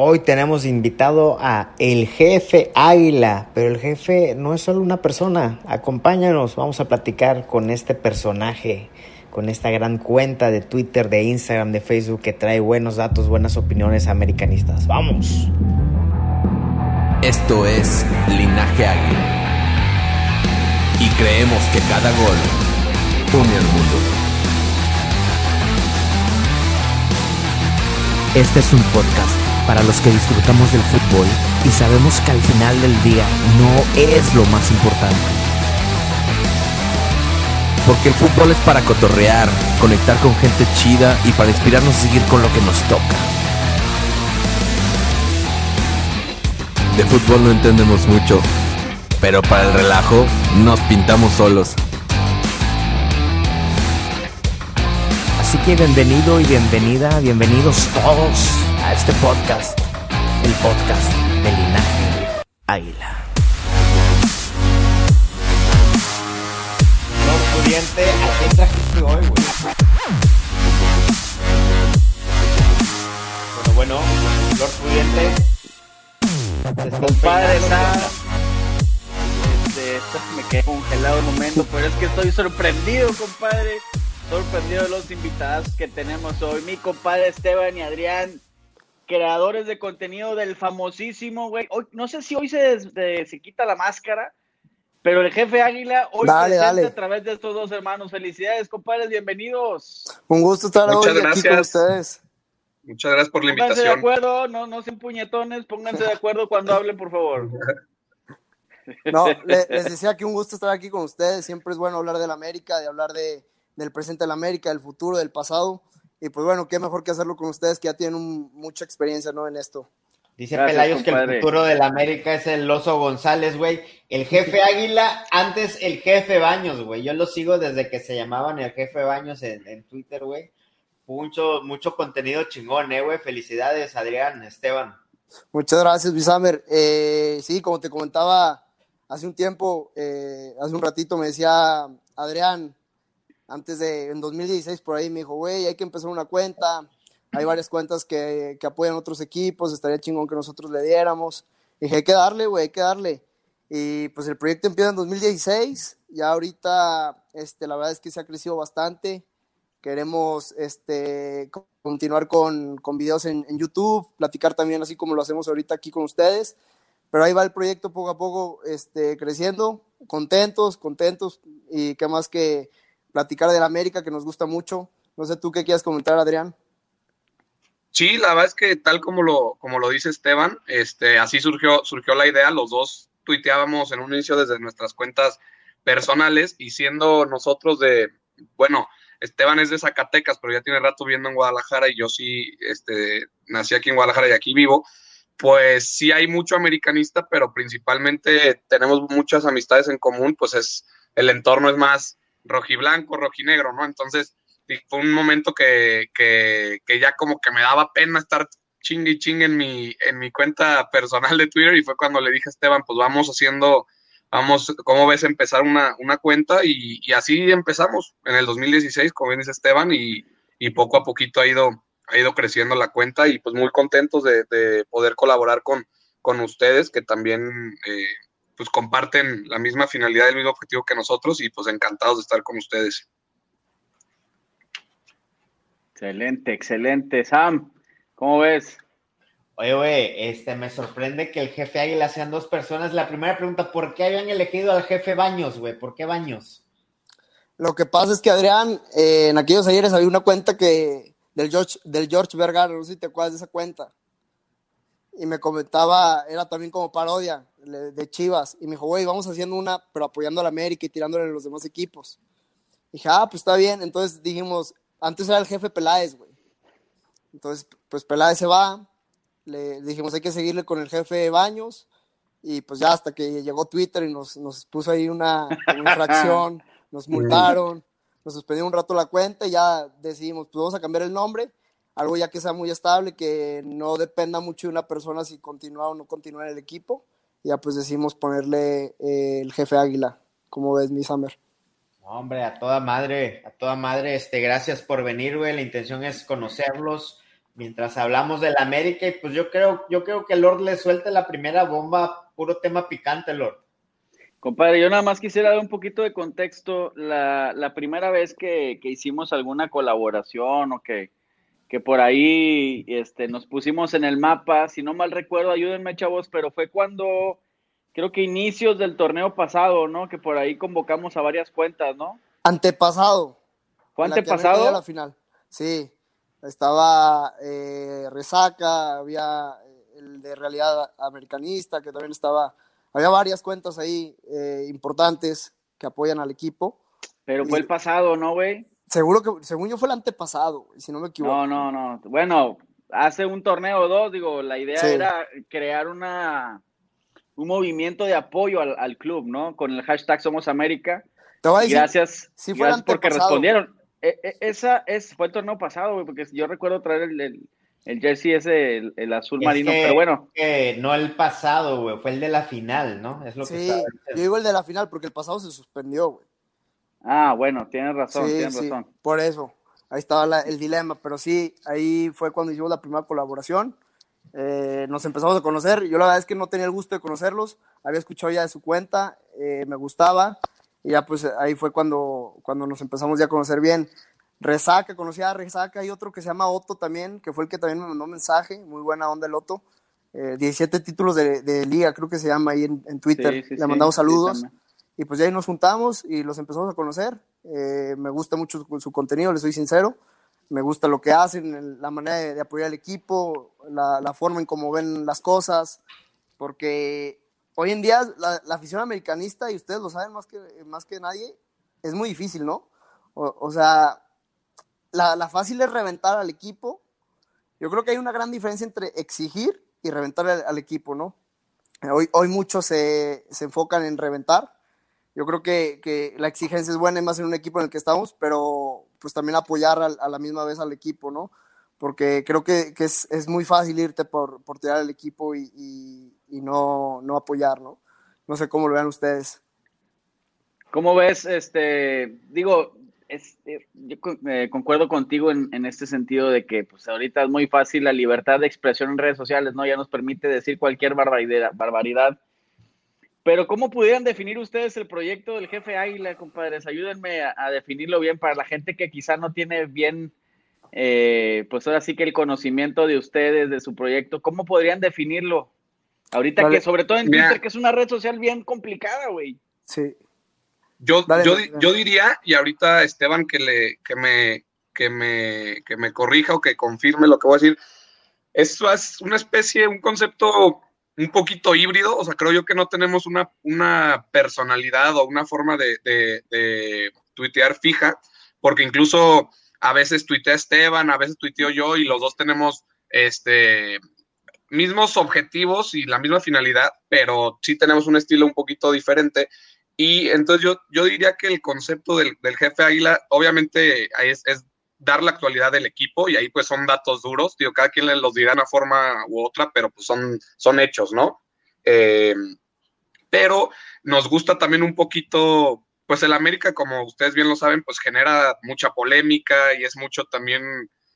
Hoy tenemos invitado a el jefe Águila, pero el jefe no es solo una persona. Acompáñanos, vamos a platicar con este personaje, con esta gran cuenta de Twitter, de Instagram, de Facebook que trae buenos datos, buenas opiniones americanistas. ¡Vamos! Esto es Linaje Águila. Y creemos que cada gol une al mundo. Este es un podcast para los que disfrutamos del fútbol y sabemos que al final del día no es lo más importante. Porque el fútbol es para cotorrear, conectar con gente chida y para inspirarnos a seguir con lo que nos toca. De fútbol no entendemos mucho, pero para el relajo nos pintamos solos. Así que bienvenido y bienvenida, bienvenidos todos a este podcast, el podcast de Linaje Águila. Lord Pudiente, ¿a quién trajiste hoy, güey? Bueno, bueno, Lord Pudiente. Compadre, está. Este, esto me quedé congelado un momento, pero es que estoy sorprendido, compadre. Sorprendido de los invitados que tenemos hoy. Mi compadre Esteban y Adrián, creadores de contenido del famosísimo, güey. Hoy, no sé si hoy se, des- de- se quita la máscara, pero el jefe Águila hoy Dale, presente dale. a través de estos dos hermanos. Felicidades, compadres, bienvenidos. Un gusto estar Muchas hoy aquí con ustedes. Muchas gracias por la Pónganse de invitación. acuerdo, no, no sean puñetones, pónganse de acuerdo cuando hablen, por favor. No, le- les decía que un gusto estar aquí con ustedes. Siempre es bueno hablar de la América, de hablar de, del presente de la América, del futuro, del pasado. Y pues bueno, qué mejor que hacerlo con ustedes que ya tienen un- mucha experiencia ¿no? en esto. Dice Gracias, Pelayos que el futuro de la América es el Oso González, güey. El jefe Águila, antes el jefe Baños, güey. Yo lo sigo desde que se llamaban el jefe Baños en, en Twitter, güey. Mucho, mucho contenido chingón, eh, güey. Felicidades, Adrián, Esteban. Muchas gracias, Bisamer. Eh, sí, como te comentaba hace un tiempo, eh, hace un ratito me decía Adrián, antes de, en 2016 por ahí, me dijo, güey, hay que empezar una cuenta. Hay varias cuentas que, que apoyan otros equipos, estaría chingón que nosotros le diéramos. dije, hay que darle, güey, hay que darle. Y pues el proyecto empieza en 2016, ya ahorita, este, la verdad es que se ha crecido bastante. Queremos este, co- continuar con, con videos en, en YouTube, platicar también así como lo hacemos ahorita aquí con ustedes. Pero ahí va el proyecto poco a poco este, creciendo, contentos, contentos. Y qué más que platicar de la América, que nos gusta mucho. No sé tú qué quieras comentar, Adrián. Sí, la verdad es que tal como lo, como lo dice Esteban, este, así surgió, surgió la idea. Los dos tuiteábamos en un inicio desde nuestras cuentas personales y siendo nosotros de, bueno, Esteban es de Zacatecas, pero ya tiene rato viviendo en Guadalajara y yo sí, este, nací aquí en Guadalajara y aquí vivo. Pues sí hay mucho americanista, pero principalmente tenemos muchas amistades en común, pues es, el entorno es más rojiblanco, rojinegro, ¿no? Entonces, fue un momento que, que, ya como que me daba pena estar chingue y chingue en mi, en mi cuenta personal de Twitter y fue cuando le dije a Esteban, pues vamos haciendo, vamos, ¿cómo ves empezar una, una cuenta? Y, y así empezamos en el 2016, como bien dice Esteban, y, y poco a poquito ha ido, ha ido creciendo la cuenta y pues muy contentos de, de poder colaborar con, con ustedes que también eh, pues comparten la misma finalidad, el mismo objetivo que nosotros y pues encantados de estar con ustedes. Excelente, excelente. Sam, ¿cómo ves? Oye, güey, este, me sorprende que el jefe Águila sean dos personas. La primera pregunta, ¿por qué habían elegido al jefe Baños, güey? ¿Por qué Baños? Lo que pasa es que Adrián, eh, en aquellos ayeres había una cuenta que del George, del George Vergara, no sé si te acuerdas de esa cuenta. Y me comentaba, era también como parodia de Chivas. Y me dijo, güey, vamos haciendo una, pero apoyando a la América y tirándole a los demás equipos. dije, ah, pues está bien. Entonces dijimos, antes era el jefe Peláez, güey. Entonces, pues Peláez se va, le dijimos hay que seguirle con el jefe Baños, y pues ya hasta que llegó Twitter y nos, nos puso ahí una, una infracción, nos multaron, nos suspendieron un rato la cuenta y ya decidimos, pues vamos a cambiar el nombre, algo ya que sea muy estable, que no dependa mucho de una persona si continúa o no continúa en el equipo, y ya pues decidimos ponerle eh, el jefe Águila, como ves, mi Summer. Hombre, a toda madre, a toda madre, este, gracias por venir, güey. La intención es conocerlos mientras hablamos de la América y pues yo creo, yo creo que Lord le suelte la primera bomba, puro tema picante, Lord. Compadre, yo nada más quisiera dar un poquito de contexto. La, la primera vez que, que, hicimos alguna colaboración o que, que por ahí este, nos pusimos en el mapa, si no mal recuerdo, ayúdenme chavos, pero fue cuando creo que inicios del torneo pasado, ¿no? Que por ahí convocamos a varias cuentas, ¿no? Antepasado. ¿Fue antepasado? la final. Sí. Estaba eh, Resaca, había eh, el de Realidad Americanista, que también estaba. Había varias cuentas ahí eh, importantes que apoyan al equipo. Pero fue el pasado, ¿no, güey? Seguro que, según yo, fue el antepasado, si no me equivoco. No, no, no. Bueno, hace un torneo o dos, digo, la idea era crear una un movimiento de apoyo al, al, club, ¿no? Con el hashtag Somos América. Te voy a decir, gracias, gracias porque respondieron. E, e, esa es, fue el torneo pasado, güey, porque yo recuerdo traer el, el, el jersey ese, el, el azul Es marino, que- pero bueno. que no el pasado, güey, fue el de la final, ¿no? Es lo que Sí, estaba yo digo el de la final porque el pasado se suspendió, güey. Ah, bueno, tienes razón, Sí, tienes sí, razón. por eso. Ahí estaba la- el dilema, pero sí, ahí fue cuando hicimos la primera colaboración. Eh, nos empezamos a conocer. Yo la verdad es que no tenía el gusto de conocerlos. Había escuchado ya de su cuenta, eh, me gustaba. Y ya pues ahí fue cuando, cuando nos empezamos ya a conocer bien. Resaca, conocía a Resaca. Hay otro que se llama Otto también, que fue el que también me mandó mensaje. Muy buena onda el Otto. Eh, 17 títulos de, de liga, creo que se llama ahí en, en Twitter. Sí, sí, Le mandamos sí, saludos. Y pues ya ahí nos juntamos y los empezamos a conocer. Eh, me gusta mucho su, su contenido, les soy sincero. Me gusta lo que hacen, la manera de, de apoyar al equipo, la, la forma en cómo ven las cosas. Porque hoy en día la, la afición americanista, y ustedes lo saben más que, más que nadie, es muy difícil, ¿no? O, o sea, la, la fácil es reventar al equipo. Yo creo que hay una gran diferencia entre exigir y reventar al, al equipo, ¿no? Hoy, hoy muchos se, se enfocan en reventar. Yo creo que, que la exigencia es buena y más en un equipo en el que estamos, pero pues también apoyar al- a, la misma vez al equipo, ¿no? Porque creo que, que es, es muy fácil irte por, por tirar al equipo y, y- y no, no apoyar, ¿no? No sé cómo lo vean ustedes. ¿Cómo ves, este, digo, es- eh, yo eh, concuerdo contigo en, en este sentido de que pues ahorita es muy fácil la libertad de expresión en redes sociales, ¿no? Ya nos permite decir cualquier barbaridad, barbaridad. Pero ¿cómo pudieran definir ustedes el proyecto del jefe Águila, compadres? Ayúdenme a, a definirlo bien para la gente que quizá no tiene bien, eh, pues ahora sí que el conocimiento de ustedes, de su proyecto. ¿Cómo podrían definirlo? Ahorita que, sobre todo en Mira. Twitter, que es una red social bien complicada, güey. Sí. Yo, Dale, yo, yo diría, y ahorita Esteban que, le, que, me, que, me, que me corrija o que confirme lo que voy a decir, esto es una especie, un concepto un poquito híbrido, o sea, creo yo que no tenemos una, una personalidad o una forma de, de, tuitear fija, porque incluso a veces tuitea Esteban, a veces tuiteo yo y los dos tenemos este mismos objetivos y la misma finalidad, pero sí tenemos un estilo un poquito diferente. Y entonces yo, yo diría que el concepto del, del jefe Águila, obviamente es, es dar la actualidad del equipo y ahí pues son datos duros, digo, cada quien los dirá de una forma u otra, pero pues son, son hechos, ¿no? Eh, pero nos gusta también un poquito, pues el América, como ustedes bien lo saben, pues genera mucha polémica y es mucho también,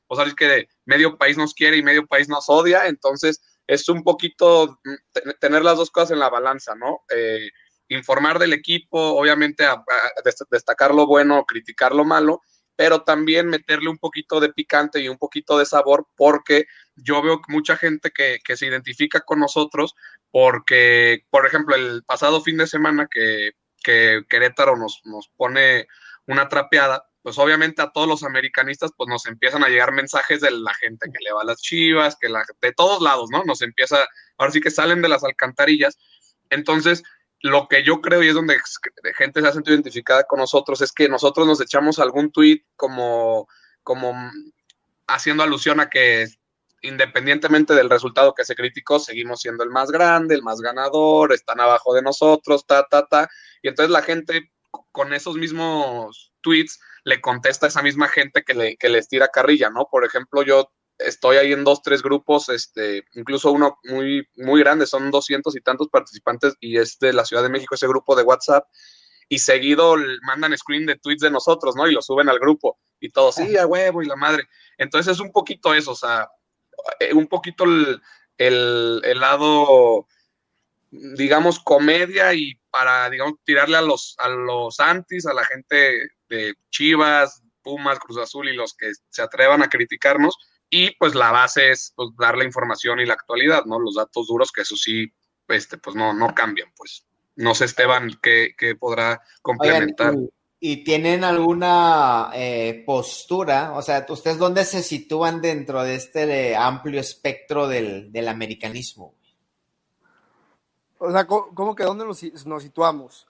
o sea, es que medio país nos quiere y medio país nos odia, entonces es un poquito te- tener las dos cosas en la balanza, ¿no? Eh, informar del equipo, obviamente destacar lo bueno, criticar lo malo, pero también meterle un poquito de picante y un poquito de sabor, porque yo veo mucha gente que, que se identifica con nosotros, porque, por ejemplo, el pasado fin de semana que, que Querétaro nos, nos pone una trapeada, pues obviamente a todos los americanistas pues nos empiezan a llegar mensajes de la gente que le va a las chivas, que de todos lados, ¿no? Nos empieza, ahora sí que salen de las alcantarillas. Entonces, lo que yo creo y es donde gente se ha sentido identificada con nosotros es que nosotros nos echamos algún tweet como, como haciendo alusión a que independientemente del resultado que se criticó, seguimos siendo el más grande, el más ganador, están abajo de nosotros, ta, ta, ta. Y entonces la gente con esos mismos tweets le contesta a esa misma gente que, le, que les tira carrilla, ¿no? Por ejemplo, yo estoy ahí en dos, tres grupos, este, incluso uno muy, muy grande, son doscientos y tantos participantes y es de la Ciudad de México ese grupo de WhatsApp y seguido mandan screen de tweets de nosotros, ¿no? Y lo suben al grupo y todo, sí, a huevo y la madre. Entonces es un poquito eso, o sea, eh, un poquito el, el, lado, digamos, comedia y para, digamos, tirarle a los, a los antis, a la gente de Chivas, Pumas, Cruz Azul y los que se atrevan a criticarnos. Y pues la base es pues, dar la información y la actualidad, ¿no? Los datos duros, que eso sí, este, pues no, no cambian, pues. No sé, Esteban, qué, podrá complementar. ¿Y tienen alguna eh, postura? O sea, ¿ustedes dónde se sitúan dentro de este amplio espectro del, americanismo? O sea, ¿cómo, que dónde nos, situamos?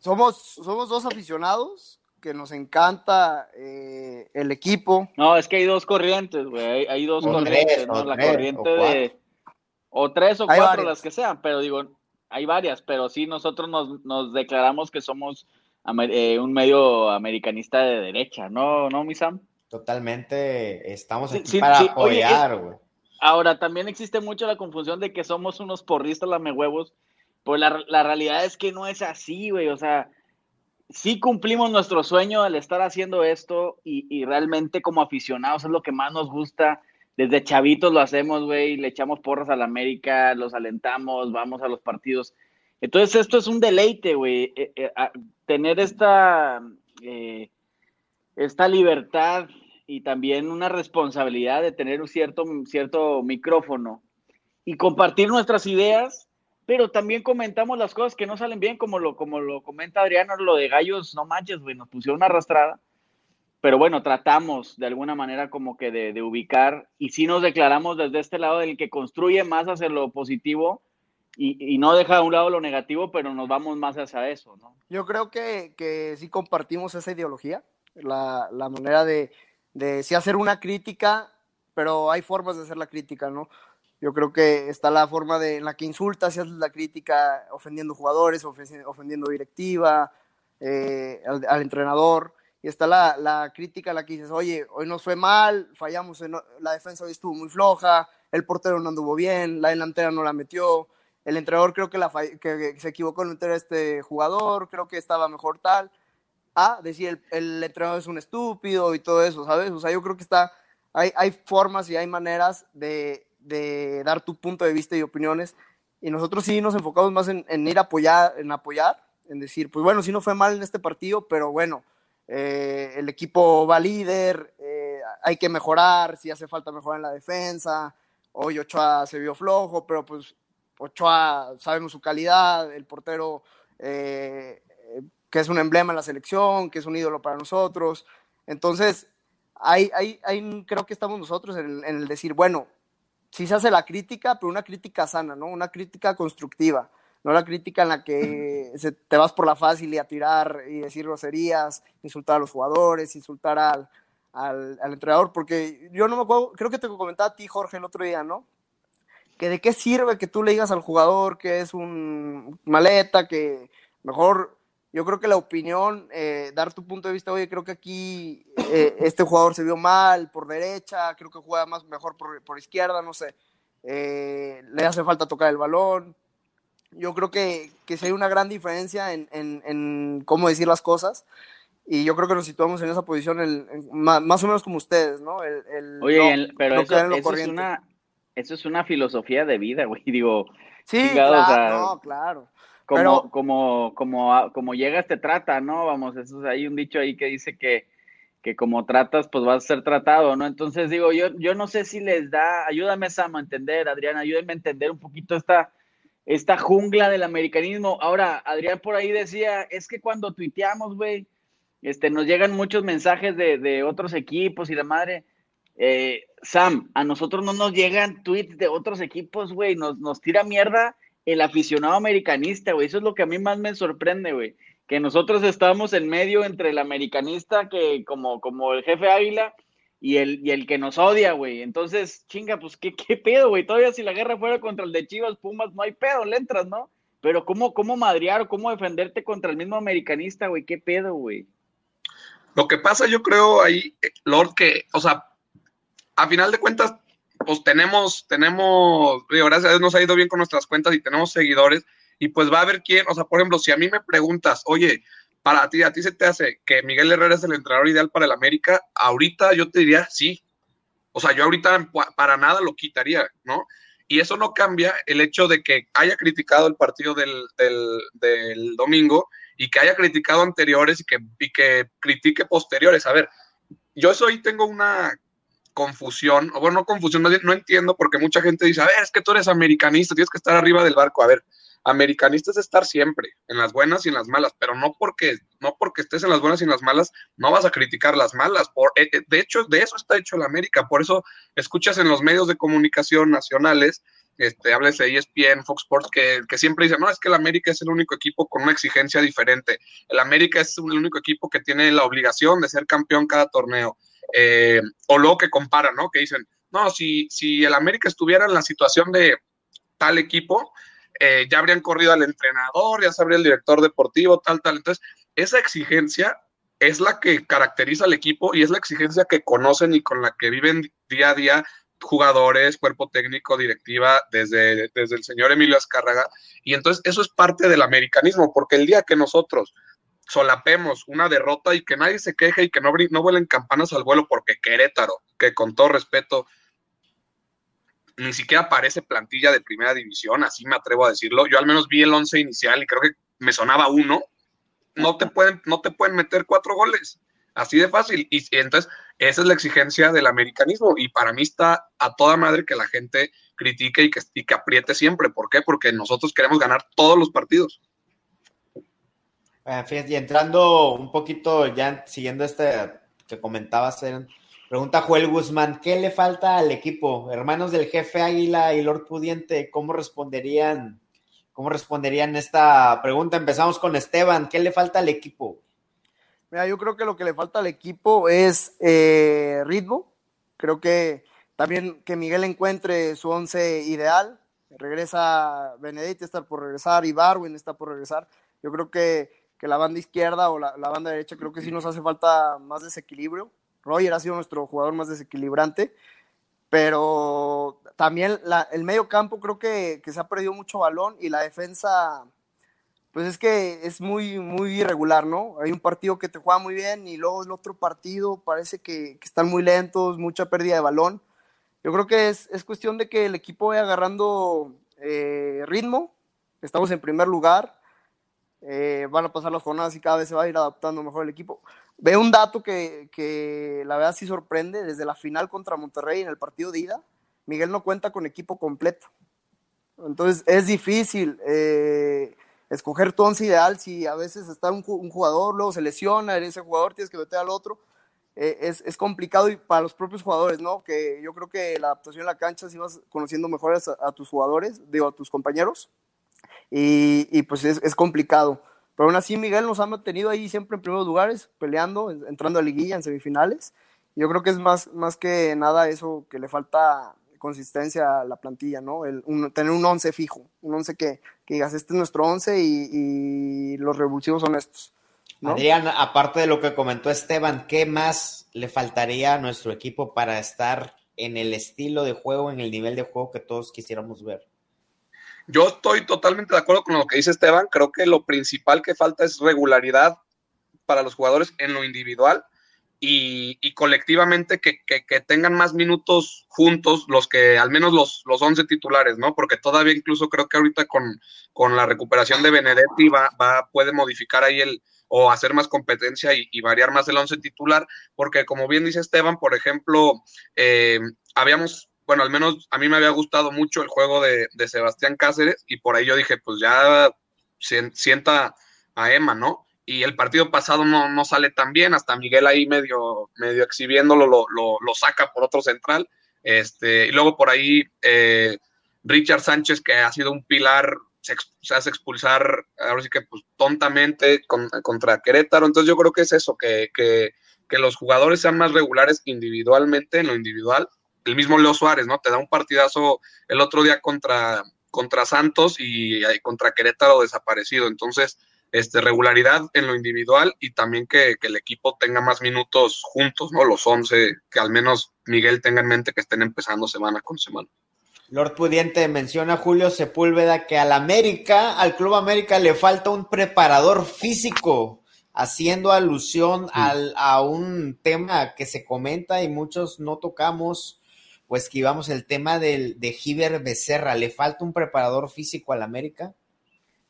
Somos, somos dos aficionados que nos encanta eh, el equipo. No, es que hay dos corrientes, güey. Hay, dos corrientes, ¿no? La corriente de. O tres o cuatro, las que sean, pero digo, hay varias, pero sí nosotros nos, nos declaramos que somos eh, un medio americanista de derecha, ¿no, no, mi Sam? Totalmente, estamos aquí para apoyar, güey. ahora, también existe mucho la confusión de que somos unos porristas lamehuevos, pues la, la realidad es que no es así, güey, o sea, sí cumplimos nuestro sueño al estar haciendo esto y, y, realmente como aficionados es lo que más nos gusta. Desde chavitos lo hacemos, güey, le echamos porras a la América, los alentamos, vamos a los partidos. Entonces esto es un deleite, güey, eh, eh, tener esta, eh, esta libertad y también una responsabilidad de tener un cierto, cierto micrófono y compartir nuestras ideas, pero también comentamos las cosas que no salen bien, como lo, como lo comenta Adriano, lo de gallos, no manches, güey, nos pusieron una arrastrada. Pero bueno, tratamos de alguna manera como que de, de ubicar y sí nos declaramos desde este lado del que construye más hacia lo positivo y, no deja a un lado lo negativo, pero nos vamos más hacia eso, ¿no? Yo creo que, que sí compartimos esa ideología, la, la manera de, de sí hacer una crítica, pero hay formas de hacer la crítica, ¿no? Yo creo que está la forma de, en la que insultas y haces la crítica ofendiendo jugadores, ofendiendo directiva, eh, al, entrenador. Y está la, la, crítica la que dices, oye, hoy nos fue mal, fallamos, la defensa hoy estuvo muy floja, el portero no anduvo bien, la delantera no la metió, el entrenador creo que, la que se equivocó en meter a este jugador, creo que estaba mejor tal. A decir, el, entrenador es un estúpido y todo eso, ¿sabes? O sea, yo creo que está, hay, hay formas y hay maneras de, de, dar tu punto de vista y opiniones. Y nosotros sí nos enfocamos más en, en ir a apoyar, en apoyar, en decir, pues bueno, sí no fue mal en este partido, pero bueno, eh, el equipo va líder, eh, hay que mejorar, si hace falta mejorar en la defensa. Hoy Ochoa se vio flojo, pero pues Ochoa sabemos su calidad, el portero eh, que es un emblema en la selección, que es un ídolo para nosotros. Entonces, ahí, creo que estamos nosotros en el, decir, bueno, sí se hace la crítica, pero una crítica sana, ¿no? Una crítica constructiva, no la crítica en la que te vas por la fácil y a tirar y decir groserías, insultar a los jugadores, insultar al, al, al entrenador, porque yo no me acuerdo, creo que te comentaba a ti, Jorge, el otro día, ¿no? que de qué sirve que tú le digas al jugador que es un maleta, que mejor, yo creo que la opinión, eh, dar tu punto de vista, oye, creo que aquí eh, este jugador se vio mal por derecha, creo que juega más mejor por, izquierda, no sé, eh, le hace falta tocar el balón. Yo creo que, que sí hay una gran diferencia en, cómo decir las cosas y yo creo que nos situamos en esa posición más, o menos como ustedes, ¿no? El, Oye, pero eso, es una, eso es una filosofía de vida, güey. Digo, sí, claro, claro. Como, como, como, llegas te trata, ¿no? Vamos, eso hay un dicho ahí que dice que, que como tratas, pues vas a ser tratado, ¿no? Entonces digo, yo, yo no sé si les da, ayúdame Sam a entender, Adrián, ayúdenme a entender un poquito esta, esta jungla del americanismo. Ahora, Adrián por ahí decía, es que cuando tuiteamos, güey, este, nos llegan muchos mensajes de, de otros equipos y la madre, eh, Sam, a nosotros no nos llegan tweets de otros equipos, güey, nos, nos tira mierda el aficionado americanista, güey, eso es lo que a mí más me sorprende, güey, que nosotros estamos en medio entre el americanista que como, como el jefe Águila y el, y el que nos odia, güey. Entonces, chinga, pues, ¿qué, qué pedo, güey? Todavía si la guerra fuera contra el de Chivas, Pumas, no hay pedo, le entras, ¿no? Pero ¿cómo, cómo madrear o cómo defenderte contra el mismo americanista, güey? ¿Qué pedo, güey? Lo que pasa, yo creo ahí, Lord, que, o sea, a final de cuentas, pues tenemos, tenemos, gracias a Dios nos ha ido bien con nuestras cuentas y tenemos seguidores, y pues va a haber quién, o sea, por ejemplo, si a mí me preguntas, oye, para ti, a ti se te hace que Miguel Herrera es el entrenador ideal para el América, ahorita yo te diría sí. O sea, yo ahorita para nada lo quitaría, ¿no? Y eso no cambia el hecho de que haya criticado el partido del, del, domingo y que haya criticado anteriores y que, y que critique posteriores. A ver, yo ahí tengo una confusión, o bueno, no confusión, no entiendo porque mucha gente dice, a ver, es que tú eres americanista, tienes que estar arriba del barco. A ver, americanista es estar siempre, en las buenas y en las malas, pero no porque, no porque estés en las buenas y en las malas, no vas a criticar las malas. Por, eh, eh, de hecho, de eso está hecho el América, por eso escuchas en los medios de comunicación nacionales, este, hables de ESPN, Fox Sports, que, que siempre dicen, no, es que el América es el único equipo con una exigencia diferente. El América es el único equipo que tiene la obligación de ser campeón cada torneo. Eh, o luego que comparan, ¿no? Que dicen, no, si, si el América estuviera en la situación de tal equipo, eh, ya habrían corrido al entrenador, ya sabría el director deportivo, tal, tal. Entonces, esa exigencia es la que caracteriza al equipo y es la exigencia que conocen y con la que viven día a día jugadores, cuerpo técnico, directiva, desde, desde el señor Emilio Azcárraga. Y entonces eso es parte del americanismo, porque el día que nosotros solapemos una derrota y que nadie se queje y que no, no vuelen campanas al vuelo porque Querétaro, que con todo respeto ni siquiera parece plantilla de primera división, así me atrevo a decirlo. Yo al menos vi el once inicial y creo que me sonaba uno. No te pueden, no te pueden meter cuatro goles. Así de fácil. Y, entonces, esa es la exigencia del americanismo. Y para mí está a toda madre que la gente critique y que, y que apriete siempre. ¿Por qué? Porque nosotros queremos ganar todos los partidos. Ah, y entrando un poquito, ya siguiendo este que comentabas, Pregunta Joel Guzmán, ¿qué le falta al equipo? Hermanos del jefe Águila y Lord Pudiente, ¿cómo responderían? ¿Cómo responderían esta pregunta? Empezamos con Esteban, ¿qué le falta al equipo? Mira, yo creo que lo que le falta al equipo es eh, ritmo. Creo que también que Miguel encuentre su once ideal. Regresa Benedetti, está por regresar, y Barwin está por regresar. Yo creo que, la banda izquierda o la, la, banda derecha, creo que sí nos hace falta más desequilibrio. Roger ha sido nuestro jugador más desequilibrante, pero también el medio campo creo que, se ha perdido mucho balón y la defensa, pues es que es muy, muy irregular, ¿no? Hay un partido que te juega muy bien y luego el otro partido parece que, están muy lentos, mucha pérdida de balón. Yo creo que es, cuestión de que el equipo vaya agarrando eh, ritmo, estamos en primer lugar, eh, van a pasar las jornadas y cada vez se va a ir adaptando mejor el equipo. Veo un dato que, la verdad sí sorprende. Desde la final contra Monterrey en el partido de ida, Miguel no cuenta con equipo completo. Entonces es difícil eh, escoger tu once ideal si a veces está un, jugador, luego se lesiona, ese jugador tienes que meter al otro. Eh, es, complicado y para los propios jugadores, ¿no? Que yo creo que la adaptación en la cancha, si vas conociendo mejor a, tus jugadores, digo, a tus compañeros, y, pues es complicado. Pero aún así, Miguel nos ha mantenido ahí siempre en primeros lugares, peleando, entrando a liguilla, en semifinales. Yo creo que es más, que nada eso que le falta consistencia a la plantilla, ¿no? Tener un 11 fijo, un 11 que, que, digas, este es nuestro 11 y, los revulsivos son estos. Adrián, aparte de lo que comentó Esteban, ¿qué más le faltaría a nuestro equipo para estar en el estilo de juego, en el nivel de juego que todos quisiéramos ver? Yo estoy totalmente de acuerdo con lo que dice Esteban. Creo que lo principal que falta es regularidad para los jugadores en lo individual y, colectivamente que, tengan más minutos juntos, los que al menos los, los 11 titulares, ¿no? Porque todavía incluso creo que ahorita con, con la recuperación de Benedetti va, va, puede modificar ahí el o hacer más competencia y, variar más el 11 titular, porque como bien dice Esteban, por ejemplo, eh, habíamos bueno, al menos a mí me había gustado mucho el juego de, Sebastián Cáceres y por ahí yo dije, pues ya sienta a Emma, ¿no? Y el partido pasado no, no sale tan bien, hasta Miguel ahí medio, medio exhibiéndolo lo, lo, saca por otro central. Este, y luego por ahí eh, Richard Sánchez, que ha sido un pilar, se, hace expulsar, ahora sí que pues tontamente contra Querétaro. Entonces yo creo que es eso, que, que que los jugadores sean más regulares individualmente, en lo individual. El mismo Leo Suárez, ¿no? Te da un partidazo el otro día contra, contra Santos y, y contra Querétaro desaparecido. Entonces, este, regularidad en lo individual y también que, que, el equipo tenga más minutos juntos, ¿no? Los 11, que al menos Miguel tenga en mente que estén empezando semana con semana. Lord Pudiente menciona a Julio Sepúlveda que al América, al Club América le falta un preparador físico, haciendo alusión sí. al, a un tema que se comenta y muchos no tocamos, pues que íbamos el tema del, de Giver Becerra, ¿le falta un preparador físico al América?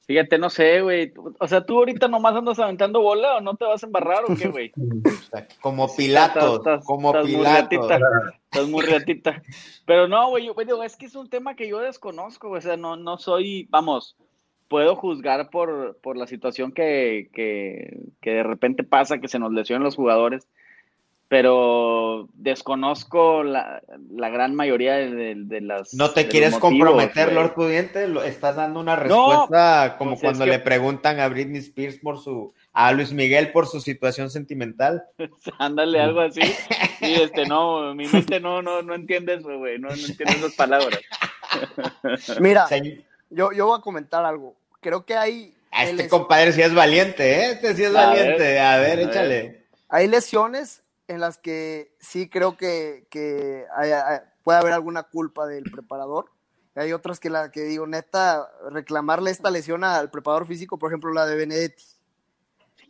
Fíjate, no sé, güey. O sea, tú ahorita nomás andas aventando bola o no te vas a embarrar o qué, güey. como Pilato, estás, como estás Pilato. Muy estás muy ratita. Pero no, güey, yo, es que es un tema que yo desconozco, güey. O sea, no, no soy, vamos, puedo juzgar por, por la situación que, que, que de repente pasa, que se nos lesionan los jugadores pero desconozco la, la gran mayoría de, de, las. No te quieres motivos, comprometer, wey. Lord Pudiente, lo, estás dando una respuesta no, como pues cuando es que... le preguntan a Britney Spears por su. a Luis Miguel por su situación sentimental. Ándale, algo así. Sí, este, no, mi mente no, no, no entiende eso, güey, no, no entiende esas palabras. Mira, yo, yo voy a comentar algo. Creo que hay. A este compadre sí es valiente, ¿eh? Este sí es a valiente. Ver, a ver, a échale. Ver. Hay lesiones en las que sí creo que, que hay, hay, puede haber alguna culpa del preparador. Y hay otras que la que digo, neta, reclamarle esta lesión al preparador físico, por ejemplo, la de Benedetti.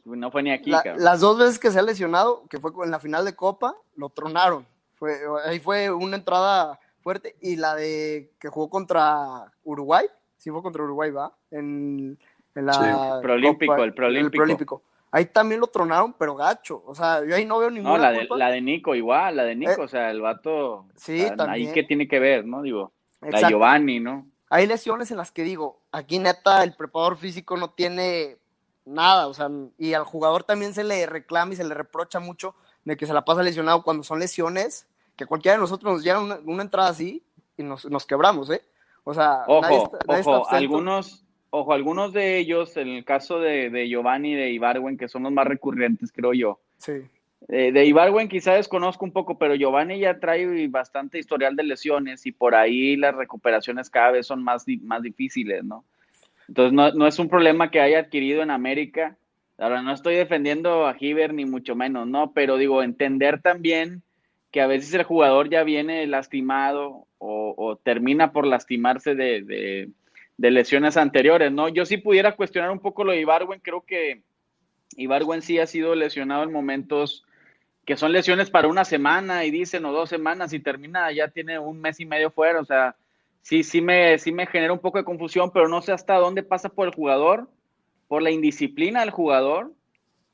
No fue ni aquí, la, Las dos veces que se ha lesionado, que fue en la final de Copa, lo tronaron. Fue, ahí fue una entrada fuerte. Y la de que jugó contra Uruguay, sí fue contra Uruguay, ¿va? En, en la sí, el Prolímpico, Copa, el Prolímpico. El Prolímpico ahí también lo tronaron, pero gacho. O sea, yo ahí no veo ninguna. No, la de, la de Nico, igual, la de Nico, eh, o sea, el vato. Sí, también. Ahí que tiene que ver, ¿no? Digo, Exacto. la Giovanni, ¿no? Hay lesiones en las que digo, aquí neta, el preparador físico no tiene nada, o sea, y al jugador también se le reclama y se le reprocha mucho de que se la pasa lesionado cuando son lesiones, que cualquiera de nosotros nos llega una, una entrada así y nos, nos, quebramos, ¿eh? O sea, ojo, nadie está, nadie ojo, está algunos ojo, algunos de ellos, en el caso de, de Giovanni y de Ibarwen, que son los más recurrentes, creo yo. Sí. Eh, de Ibarwen quizá desconozco un poco, pero Giovanni ya trae bastante historial de lesiones y por ahí las recuperaciones cada vez son más, más difíciles, ¿no? Entonces no, no es un problema que haya adquirido en América. Ahora, no estoy defendiendo a Giver ni mucho menos, ¿no? Pero digo, entender también que a veces el jugador ya viene lastimado o, o termina por lastimarse de, de de lesiones anteriores, ¿no? Yo sí pudiera cuestionar un poco lo de Ibarwen, creo que Ibarwen sí ha sido lesionado en momentos que son lesiones para una semana y dicen o dos semanas y termina, ya tiene un mes y medio fuera, o sea, sí, sí me, sí me genera un poco de confusión, pero no sé hasta dónde pasa por el jugador, por la indisciplina del jugador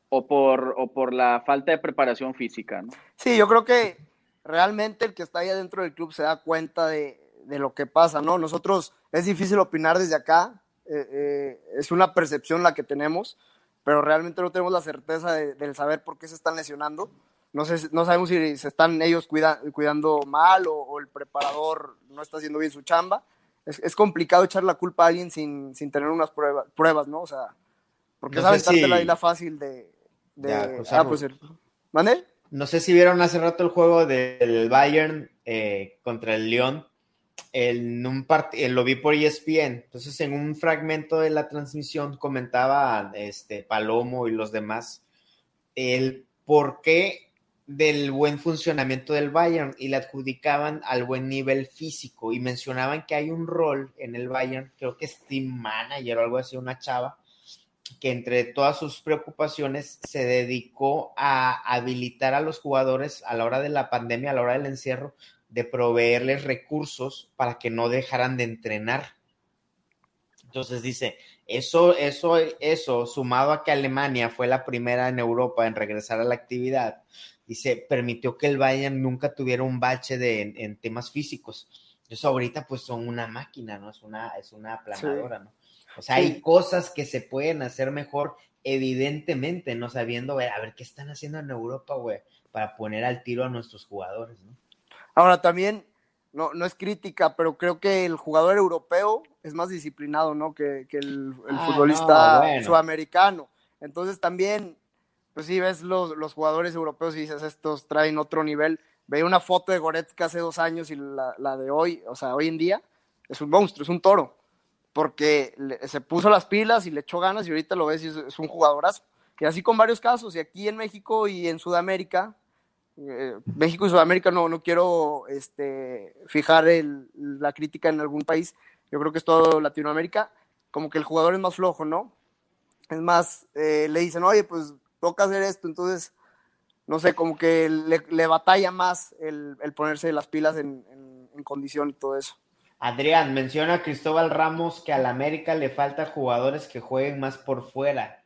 o por, o por la falta de preparación física, ¿no? Sí, yo creo que realmente el que está ahí adentro del club se da cuenta de, de lo que pasa, ¿no? Nosotros es difícil opinar desde acá, eh, eh, es una percepción la que tenemos, pero realmente no tenemos la certeza de, del saber por qué se están lesionando. No, sé, no sabemos si se están ellos cuida, cuidando mal o, o, el preparador no está haciendo bien su chamba. Es, es complicado echar la culpa a alguien sin, sin tener unas pruebas, pruebas, ¿no? O sea, porque no sabes si... la isla fácil de... de ya, o sea, ah, pues, ¿Mande? No sé si vieron hace rato el juego del Bayern eh, contra el Lyon en un part lo vi por ESPN, entonces en un fragmento de la transmisión comentaba este Palomo y los demás el por qué del buen funcionamiento del Bayern y le adjudicaban al buen nivel físico. Y mencionaban que hay un rol en el Bayern, creo que es team manager o algo así, una chava, que entre todas sus preocupaciones se dedicó a habilitar a los jugadores a la hora de la pandemia, a la hora del encierro, de proveerles recursos para que no dejaran de entrenar. Entonces dice, eso, eso, eso, sumado a que Alemania fue la primera en Europa en regresar a la actividad, dice, permitió que el Bayern nunca tuviera un bache de, en, en temas físicos. Entonces ahorita pues son una máquina, ¿no? Es una, es una aplanadora, sí. ¿no? O sea, sí. hay cosas que se pueden hacer mejor, evidentemente, no sabiendo, a ver, qué están haciendo en Europa, güey, para poner al tiro a nuestros jugadores, ¿no? Ahora también, no, no es crítica, pero creo que el jugador europeo es más disciplinado, ¿no? Que, que el, el ah, futbolista no, bueno. sudamericano. Entonces también pues sí ves los, los jugadores europeos y dices, estos traen otro nivel. Veía una foto de Goretzka hace dos años y la, la de hoy, o sea, hoy en día, es un monstruo, es un toro, porque se puso las pilas y le echó ganas y ahorita lo ves y es un jugadorazo. Y así con varios casos, y aquí en México y en Sudamérica, eh, México y Sudamérica no, no quiero este, fijar el- la crítica en algún país, yo creo que es todo Latinoamérica, como que el jugador es más flojo, ¿no? Es más, eh, le dicen, oye, pues toca hacer esto, entonces, no sé, como que le, le batalla más el, ponerse las pilas en, en- condición y todo eso. Adrián, menciona Cristóbal Ramos que al América le falta jugadores que jueguen más por fuera.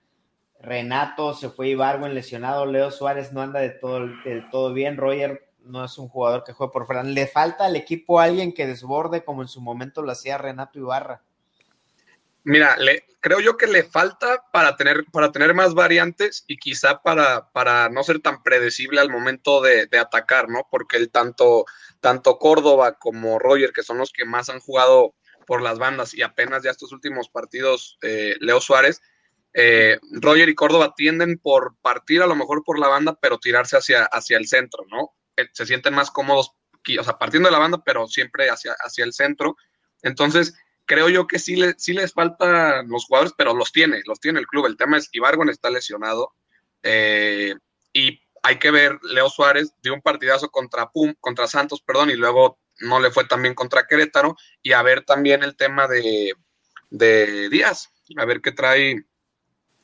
Renato se fue Ibargüen lesionado, Leo Suárez no anda de todo, del todo bien, Roger no es un jugador que juegue por fuera. Le falta al equipo alguien que desborde como en su momento lo hacía Renato Ibarra. Mira, le, creo yo que le falta para tener, para tener más variantes y quizá para, para no ser tan predecible al momento de, de atacar, ¿no? Porque el tanto, tanto Córdoba como Roger, que son los que más han jugado por las bandas y apenas ya estos últimos partidos, eh, Leo Suárez, eh, Roger y Córdoba tienden por partir a lo mejor por la banda, pero tirarse hacia, hacia el centro, ¿no? Eh, Se sienten más cómodos, o sea, partiendo de la banda, pero siempre hacia, hacia el centro. Entonces, creo yo que sí, le, sí les faltan los jugadores, pero los tiene, los tiene el club. El tema es Ibargon está lesionado eh, y hay que ver, Leo Suárez dio un partidazo contra Pum, contra Santos, perdón, y luego no le fue tan bien contra Querétaro, y a ver también el tema de, de Díaz, a ver qué trae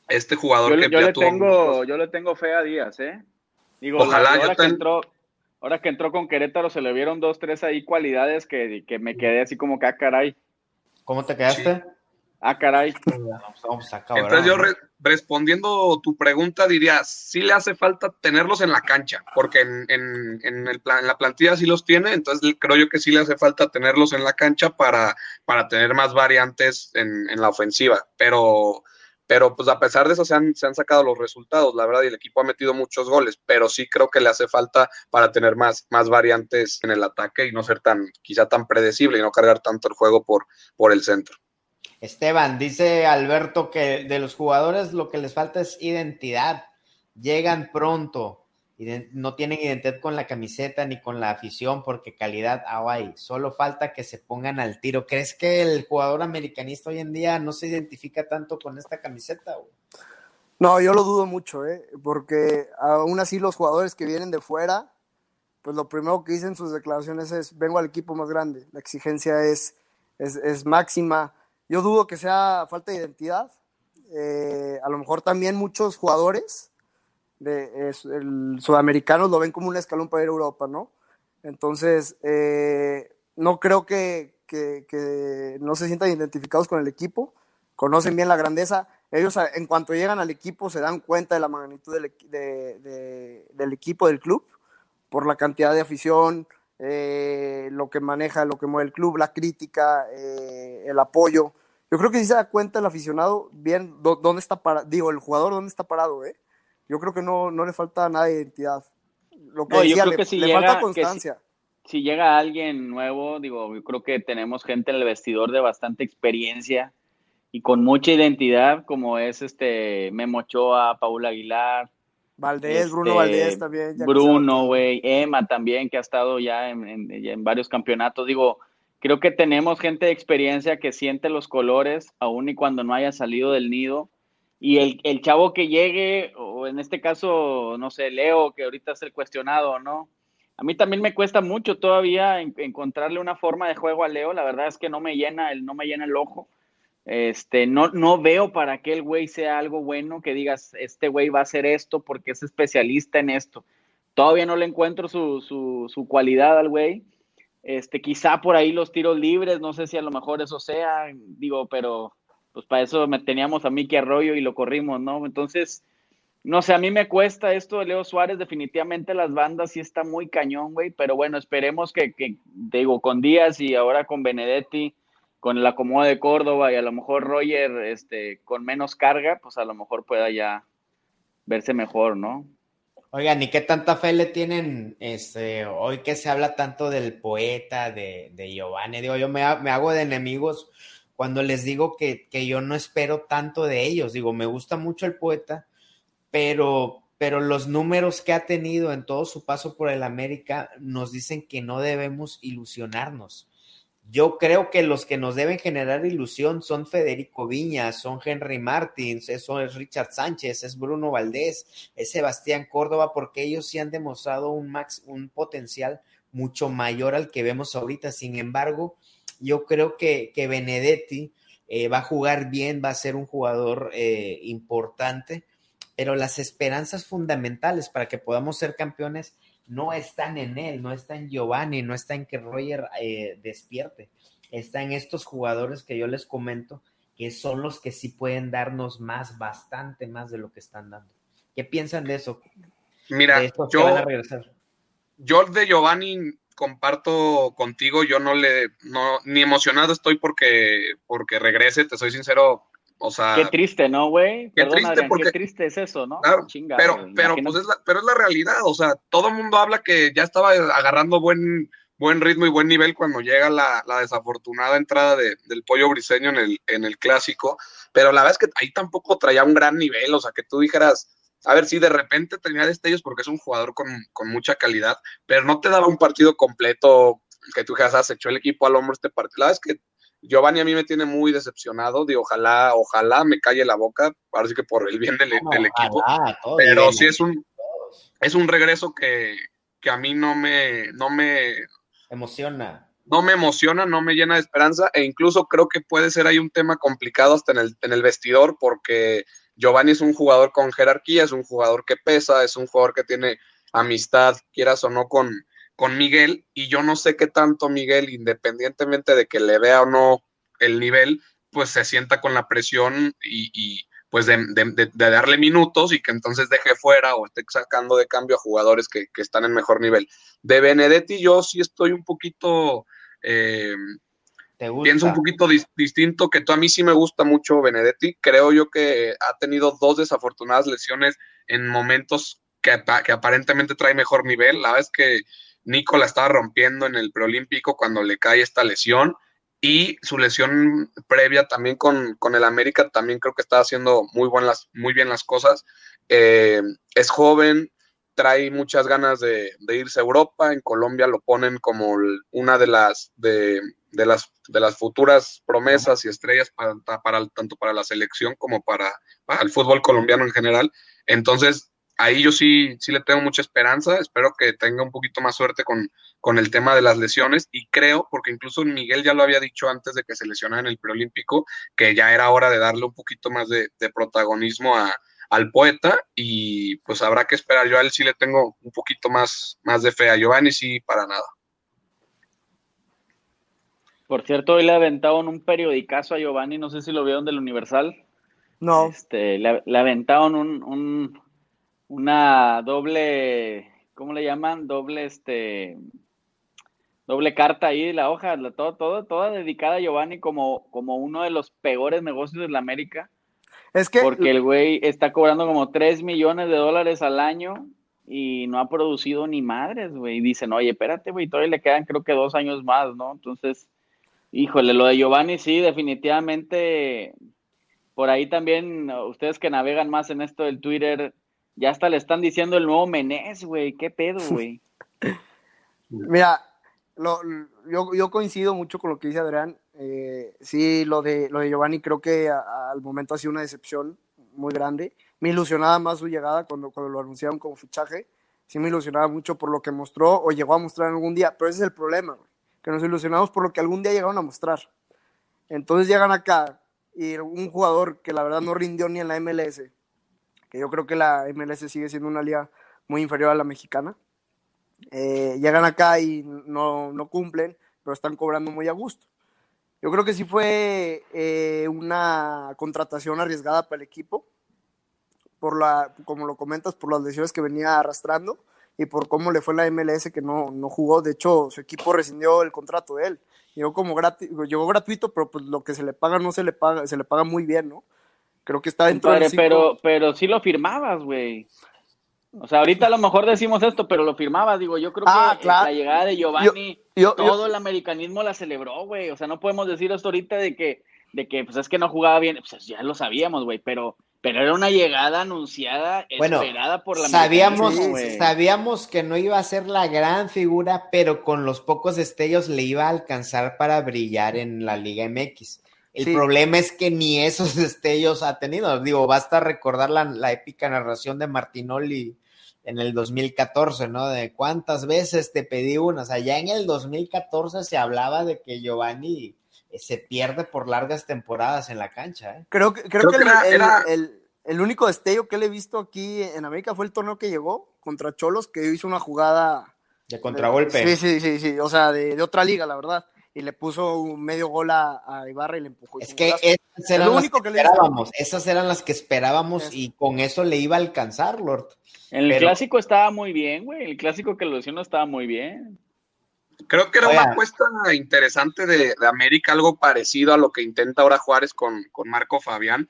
este jugador Yo, que yo ya le tuvo tengo, minutos. yo le tengo fe a Díaz, ¿eh? Digo, Ojalá, yo ahora, que entró, ahora que entró con Querétaro se le vieron dos, tres ahí cualidades que, que me quedé así como que, ah, caray, ¿Cómo te quedaste? ah, caray. Pues, Entonces yo respondiendo tu pregunta diría, sí le hace falta tenerlos en la cancha, porque en, en- en el plan, en la plantilla sí los tiene, entonces creo yo que sí le hace falta tenerlos en la cancha para, para tener más variantes en, en la ofensiva, pero, pero pues a pesar de eso se han, se han sacado los resultados, la verdad, y el equipo ha metido muchos goles, pero sí creo que le hace falta para tener más, más variantes en el ataque y no ser tan, quizá tan predecible y no cargar tanto el juego por, por el centro. Esteban, dice Alberto que de los jugadores lo que les falta es identidad. Llegan pronto, no tienen identidad con la camiseta ni con la afición porque calidad ah, hay. Solo falta que se pongan al tiro. ¿Crees que el jugador americanista hoy en día no se identifica tanto con esta camiseta? No, yo lo dudo mucho, ¿eh? porque aún así los jugadores que vienen de fuera, pues lo primero que dicen en sus declaraciones es, vengo al equipo más grande, la exigencia es, es, es máxima. Yo dudo que sea falta de identidad. Eh, a lo mejor también muchos jugadores de el, sudamericanos lo ven como un escalón para ir a Europa, ¿no? Entonces, eh, no creo que, que- no se sientan identificados con el equipo, conocen bien la grandeza. Ellos, en cuanto llegan al equipo, se dan cuenta de la magnitud del, de- de- del equipo, del club, por la cantidad de afición, eh, lo que maneja, lo que mueve el club, la crítica, eh, el apoyo. Yo creo que sí se da cuenta el aficionado bien dó- dónde está parado, digo, el jugador dónde está parado, ¿eh? Yo creo que no, no le falta nada de identidad. Lo que No, yo decía, creo le, que si le llega- falta que si- constancia. si llega alguien nuevo, digo, yo creo que tenemos gente en el vestidor de bastante experiencia y con mucha identidad, como es este Memo Ochoa, Paul Aguilar, Valdés, Bruno este, Valdés también. ya Bruno, güey, Emma también, que ha estado ya en, en- ya en varios campeonatos. Digo, creo que tenemos gente de experiencia que siente los colores, aun y cuando no haya salido del nido. Y el, el chavo que llegue, o en este caso, no sé, Leo, que ahorita es el cuestionado, ¿no? A mí también me cuesta mucho todavía en- encontrarle una forma de juego a Leo. La verdad es que no me llena el, no me llena el ojo. Este, no, no veo para que el güey sea algo bueno, que digas, este güey va a hacer esto porque es especialista en esto. Todavía no le encuentro su, su, su cualidad al güey. Este, quizá por ahí los tiros libres, no sé si a lo mejor eso sea, digo, pero pues para eso me teníamos a Miki Arroyo y lo corrimos, ¿no? Entonces, no sé, a mí me cuesta esto de Leo Suárez, definitivamente las bandas sí está muy cañón, güey, pero bueno, esperemos que, que, digo, con Díaz y ahora con Benedetti, con el acomodo de Córdoba y a lo mejor Roger, este, con menos carga, pues a lo mejor pueda ya verse mejor, ¿no? Oigan, ¿y qué tanta fe le tienen este, hoy que se habla tanto del poeta, de, de Giovanni? Digo, yo me, me hago de enemigos cuando les digo que, que yo no espero tanto de ellos. Digo, me gusta mucho el poeta, pero pero los números que ha tenido en todo su paso por el América nos dicen que no debemos ilusionarnos. Yo creo que los que nos deben generar ilusión son Federico Viña, son Henry Martins, eso es Richard Sánchez, es Bruno Valdés, es Sebastián Córdoba, porque ellos sí han demostrado un, max, un potencial mucho mayor al que vemos ahorita. Sin embargo, yo creo que, que Benedetti eh, va a jugar bien, va a ser un jugador eh, importante, pero las esperanzas fundamentales para que podamos ser campeones no están en él, no está en Giovanni, no está en que Roger eh, despierte, está en estos jugadores que yo les comento, que son los que sí pueden darnos más, bastante más de lo que están dando. ¿Qué piensan de eso? Mira, yo, yo de Giovanni comparto contigo, yo no le, no, ni emocionado estoy porque, porque regrese, te soy sincero, o sea. Qué triste, ¿no, güey? Qué triste porque. Qué triste es eso, ¿no? Claro, pero, pero, pues es la, pero es la realidad, o sea, todo el mundo habla que ya estaba agarrando buen, buen ritmo y buen nivel cuando llega la, la desafortunada entrada de, del pollo briseño en el, en el clásico, pero la verdad es que ahí tampoco traía un gran nivel, o sea, que tú dijeras a ver si de repente tenía destellos porque es un jugador con, mucha calidad, pero no te daba un partido completo que tú dijeras, has ah, echó el equipo al hombro este partido. La verdad es que Giovanni a mí me tiene muy decepcionado, de ojalá, ojalá me calle la boca, parece que por el bien del, equipo, pero sí es un, es un regreso que, que, a mí no me, no me emociona. No me emociona, no me llena de esperanza e incluso creo que puede ser ahí un tema complicado hasta en el, en el vestidor porque Giovanni es un jugador con jerarquía, es un jugador que pesa, es un jugador que tiene amistad, quieras o no, con, con Miguel. Y yo no sé qué tanto Miguel, independientemente de que le vea o no el nivel, pues se sienta con la presión y, pues de, darle minutos y que entonces deje fuera o esté sacando de cambio a jugadores que, están en mejor nivel. De Benedetti yo sí estoy un poquito eh, Pienso un poquito distinto, que tú a mí sí me gusta mucho Benedetti. Creo yo que ha tenido dos desafortunadas lesiones en momentos que, aparentemente trae mejor nivel. La vez que Nico la estaba rompiendo en el preolímpico cuando le cae esta lesión y su lesión previa también con, con el América también creo que está haciendo muy, buenas, muy bien las cosas. Eh, es joven, trae muchas ganas de, irse a Europa. En Colombia lo ponen como una de las de, las de las futuras promesas y estrellas para, tanto para la selección como para, el fútbol colombiano en general. Entonces, ahí yo sí, sí le tengo mucha esperanza. Espero que tenga un poquito más suerte con, con el tema de las lesiones. Y creo, porque incluso Miguel ya lo había dicho antes de que se lesionara en el preolímpico, que ya era hora de darle un poquito más de protagonismo a, al poeta y pues habrá que esperar. Yo a él sí le tengo un poquito más, más de fe, a Giovanni sí, para nada. Por cierto, hoy le aventaron un periodicazo a Giovanni, no sé si lo vieron del Universal. No. Este, le, le aventaron un, un, una doble, ¿cómo le llaman? Doble, este, doble carta ahí, la hoja, todo, todo, toda dedicada a Giovanni como, como uno de los peores negocios de la América. Es que. Porque el güey está cobrando como 3 millones de dólares al año y no ha producido ni madres, güey. Y dicen, oye, espérate, güey, todavía le quedan creo que dos años más, ¿no? Entonces, híjole, lo de Giovanni sí, definitivamente. Por ahí también, ustedes que navegan más en esto del Twitter, ya hasta le están diciendo el nuevo Menés, güey. ¿Qué pedo, güey? Mira, lo, yo, yo coincido mucho con lo que dice Adrián. Eh, sí, lo de, lo de Giovanni creo que al momento ha sido una decepción muy grande. Me ilusionaba más su llegada cuando, cuando lo anunciaron como fichaje. Sí me ilusionaba mucho por lo que mostró o llegó a mostrar algún día, pero ese es el problema, que nos ilusionamos por lo que algún día llegaron a mostrar. Entonces llegan acá y un jugador que la verdad no rindió ni en la MLS, que yo creo que la MLS sigue siendo una liga muy inferior a la mexicana. Eh, llegan acá y no, no cumplen, pero están cobrando muy a gusto. Yo creo que sí fue eh, una contratación arriesgada para el equipo, por la, como lo comentas, por las lesiones que venía arrastrando y por cómo le fue la MLS que no, no jugó. De hecho, su equipo rescindió el contrato de él. Llegó como llegó gratuito, pero pues lo que se le paga no se le paga, se le paga muy bien, ¿no? Creo que está dentro de pero, pero sí lo firmabas, güey. O sea, ahorita a lo mejor decimos esto, pero lo firmabas, digo, yo creo ah, que la llegada de Giovanni, todo el americanismo la celebró, güey. O sea, no podemos decir esto ahorita de que, de que, pues es que no jugaba bien, pues ya lo sabíamos, güey, pero, Pero era una llegada anunciada, Bueno, esperada por la sabíamos, güey. sabíamos que no iba a ser la gran figura, pero con los pocos destellos le iba a alcanzar para brillar en la Liga MX. El Sí. problema es que ni esos destellos ha tenido. Digo, basta recordar la, la épica narración de Martinoli en el 2014, ¿no? De cuántas veces te pedí una. O sea, ya en el 2014 se hablaba de que Giovanni eh, se pierde por largas temporadas en la cancha, ¿eh? Creo que, creo Creo que era- el- era- el- el único destello que le he visto aquí en América fue el torneo que llegó contra Cholos, que hizo una jugada. De contragolpe. Sí, sí, sí, sí. O sea, de, de otra liga, la verdad. Y le puso un medio gol a, a Ibarra y le empujó. Es que esas eran lo las único que esperábamos, esas eran las que esperábamos y con eso le iba a alcanzar, Lord. El pero- clásico estaba muy bien, güey. El clásico que lo hicieron estaba muy bien. Creo que era Oiga. una apuesta interesante de, de América, algo parecido a lo que intenta ahora Juárez con, con Marco Fabián.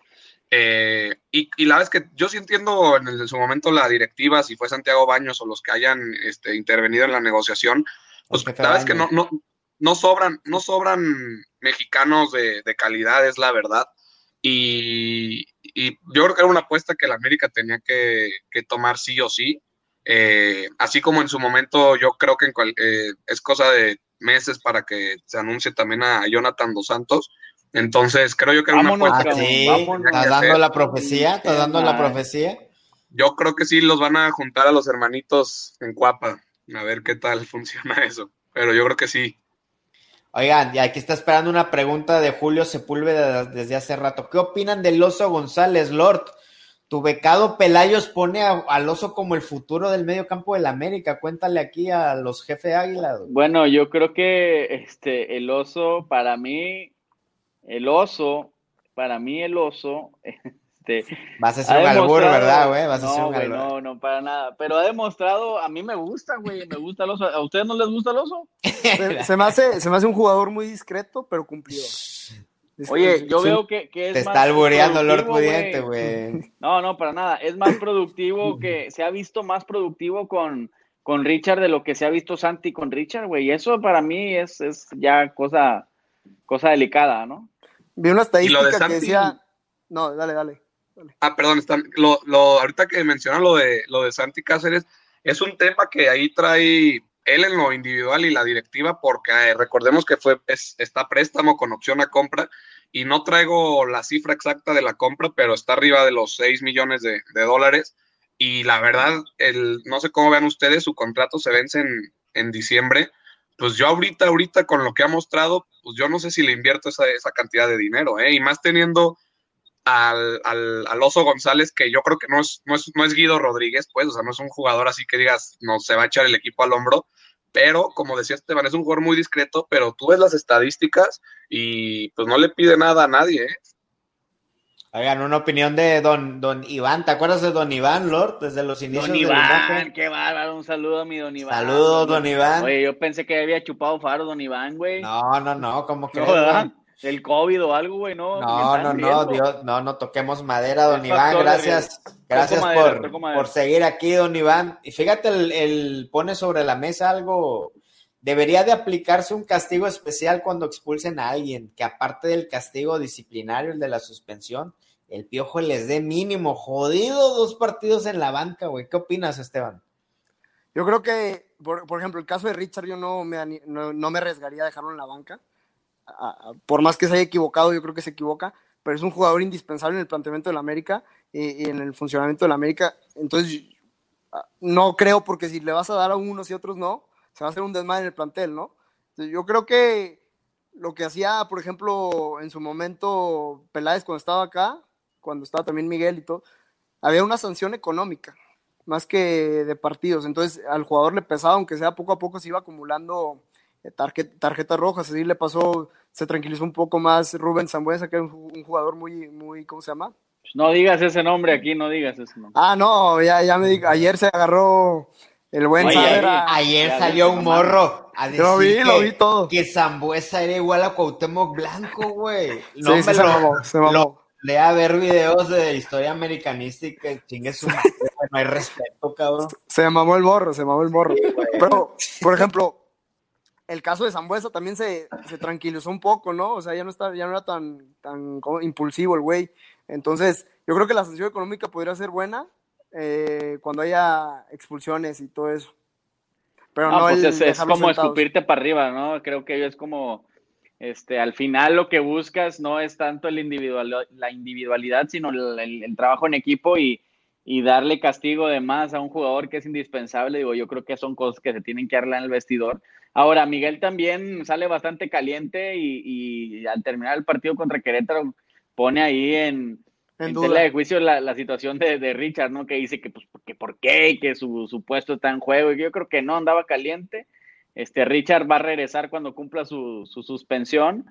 Eh, y, y la verdad es que yo sí entiendo en, el- en su momento la directiva, si fue Santiago Baños o los que hayan este, intervenido en la negociación, pues El la verdad es que no, no, no sobran, no sobran mexicanos de, de calidad, es la verdad. Y, y yo creo que era una apuesta que la América tenía que, que tomar sí o sí. Eh, así como en su momento yo creo que en cual- eh, es cosa de meses para que se anuncie también a Jonathan Dos Santos. Entonces creo yo que era Vámonos, una apuesta. sí, estás dando la profecía, estás dando la profecía. Yo creo que sí los van a juntar a los hermanitos en Cuapa. A ver qué tal funciona eso. Pero yo creo que sí. Oigan, y aquí está esperando una pregunta de Julio Sepúlveda desde hace rato. ¿Qué opinan del Oso González, Lord? Tu becado Pelayos pone al Oso como el futuro del medio campo del América. Cuéntale aquí a los jefes Águila. Bueno, yo creo que este el oso, para mí, el oso, para mí el oso, este, Vas a ha un albur, ¿verdad, güey? Vas a no, hacer un güey, albur. no, no, para nada. Pero ha demostrado, a mí me gusta, güey, me gusta el oso. ¿A ustedes no les gusta el oso? Se, se me hace, se me hace un jugador muy discreto, pero cumplido. Oye, yo Sí. veo que, que es Te más está albureando Lord Pudiente, güey. No, no, para nada. Es más productivo que se ha visto más productivo con, con Richard de lo que se ha visto Santi con Richard, güey. Y eso para mí es, es ya cosa, cosa delicada, ¿no? Vi una de estadística que decía. No, dale, dale. Ah, perdón, están, lo, lo, ahorita que mencionan lo de, lo de Santi Cáceres, es un tema que ahí trae él en lo individual y la directiva, porque eh, recordemos que fue es, está préstamo con opción a compra, y no traigo la cifra exacta de la compra, pero está arriba de los 6 millones de, de dólares. Y la verdad, el, no sé cómo vean ustedes, su contrato se vence en, en diciembre. Pues yo ahorita, ahorita con lo que ha mostrado, pues yo no sé si le invierto esa, esa cantidad de dinero, ¿eh? Y más teniendo al, al, al, Oso González, que yo creo que no es, no, es, no es Guido Rodríguez, pues, o sea, no es un jugador así que digas, no, se va a echar el equipo al hombro, pero como decía Esteban, es un jugador muy discreto, pero tú ves las estadísticas y pues no le pide nada a nadie, ¿eh? Oigan, una opinión de don, don Iván. ¿Te acuerdas de don Iván, Lord? Desde los inicios Don Iván, qué bárbaro. Un saludo a mi don Iván. Saludos, don Iván. Oye, yo pensé que había chupado faro don Iván, güey. No, no, no, güey? ¿verdad? El COVID o algo, güey, no. No, no, no, Dios, no, no toquemos madera, don Iván. Gracias, gracias madera, por, por seguir aquí, don Iván. Y fíjate, el, el pone sobre la mesa algo. Debería de aplicarse un castigo especial cuando expulsen a alguien, que aparte del castigo disciplinario, el de la suspensión, el piojo les dé mínimo. Jodido dos partidos en la banca, güey. ¿Qué opinas, Esteban? Yo creo que, por, por ejemplo, el caso de Richard, yo no me, no, no me arriesgaría a dejarlo en la banca. Por más que se haya equivocado, yo creo que se equivoca, pero es un jugador indispensable en el planteamiento de la América y, en el funcionamiento de la América. Entonces, ah, no creo, porque si le vas a dar a unos y otros no, se va a hacer un desmadre en el plantel, ¿no? Yo creo que lo que hacía, por ejemplo, en su momento Peláez cuando estaba acá, cuando estaba también Miguel y todo, había una sanción económica más que de partidos. Entonces al jugador le pesaba, aunque sea poco a poco se iba acumulando eh, tarje- tarjetas rojas. Así le pasó, se tranquilizó un poco más Rubén Zambuesa, que es un ju- un jugador muy, muy, ¿cómo se llama? No digas ese nombre aquí, no digas ese nombre. Ah, no, ya, ya me ayer se agarró el buen Oye, Ayer salió un morro a decir Lo vi, que, lo vi todo. que Zambuesa era igual a Cuauhtémoc Blanco, güey. Sí, No sí, me se lo, mamó, se mamó. lo- le a ver videos de historia americanista y que chingue su madre, no hay respeto, cabrón. Se mamó el morro, se mamó el morro. Pero, por ejemplo, el caso de Zambuesa también se, se, tranquilizó un poco, ¿no? O sea, ya no, está, ya no era tan, tan impulsivo el güey. Entonces, yo creo que la sanción económica podría ser buena eh, cuando haya expulsiones y todo eso. Pero no, pues es, como escupirte para arriba, ¿no? Creo que es como, este, al final lo que buscas no es tanto el individual, la individualidad, sino el, trabajo en equipo y, y, darle castigo de más a un jugador que es indispensable. Digo, yo creo que son cosas que se tienen que arreglar en el vestidor. Ahora, Miguel también sale bastante caliente y, y al terminar el partido contra Querétaro pone ahí en, en, tela de juicio la, situación de, Richard, ¿no? Que dice que, pues, que por qué, que su, su, puesto está en juego. Yo creo que no, andaba caliente. Este, Richard va a regresar cuando cumpla su, su suspensión.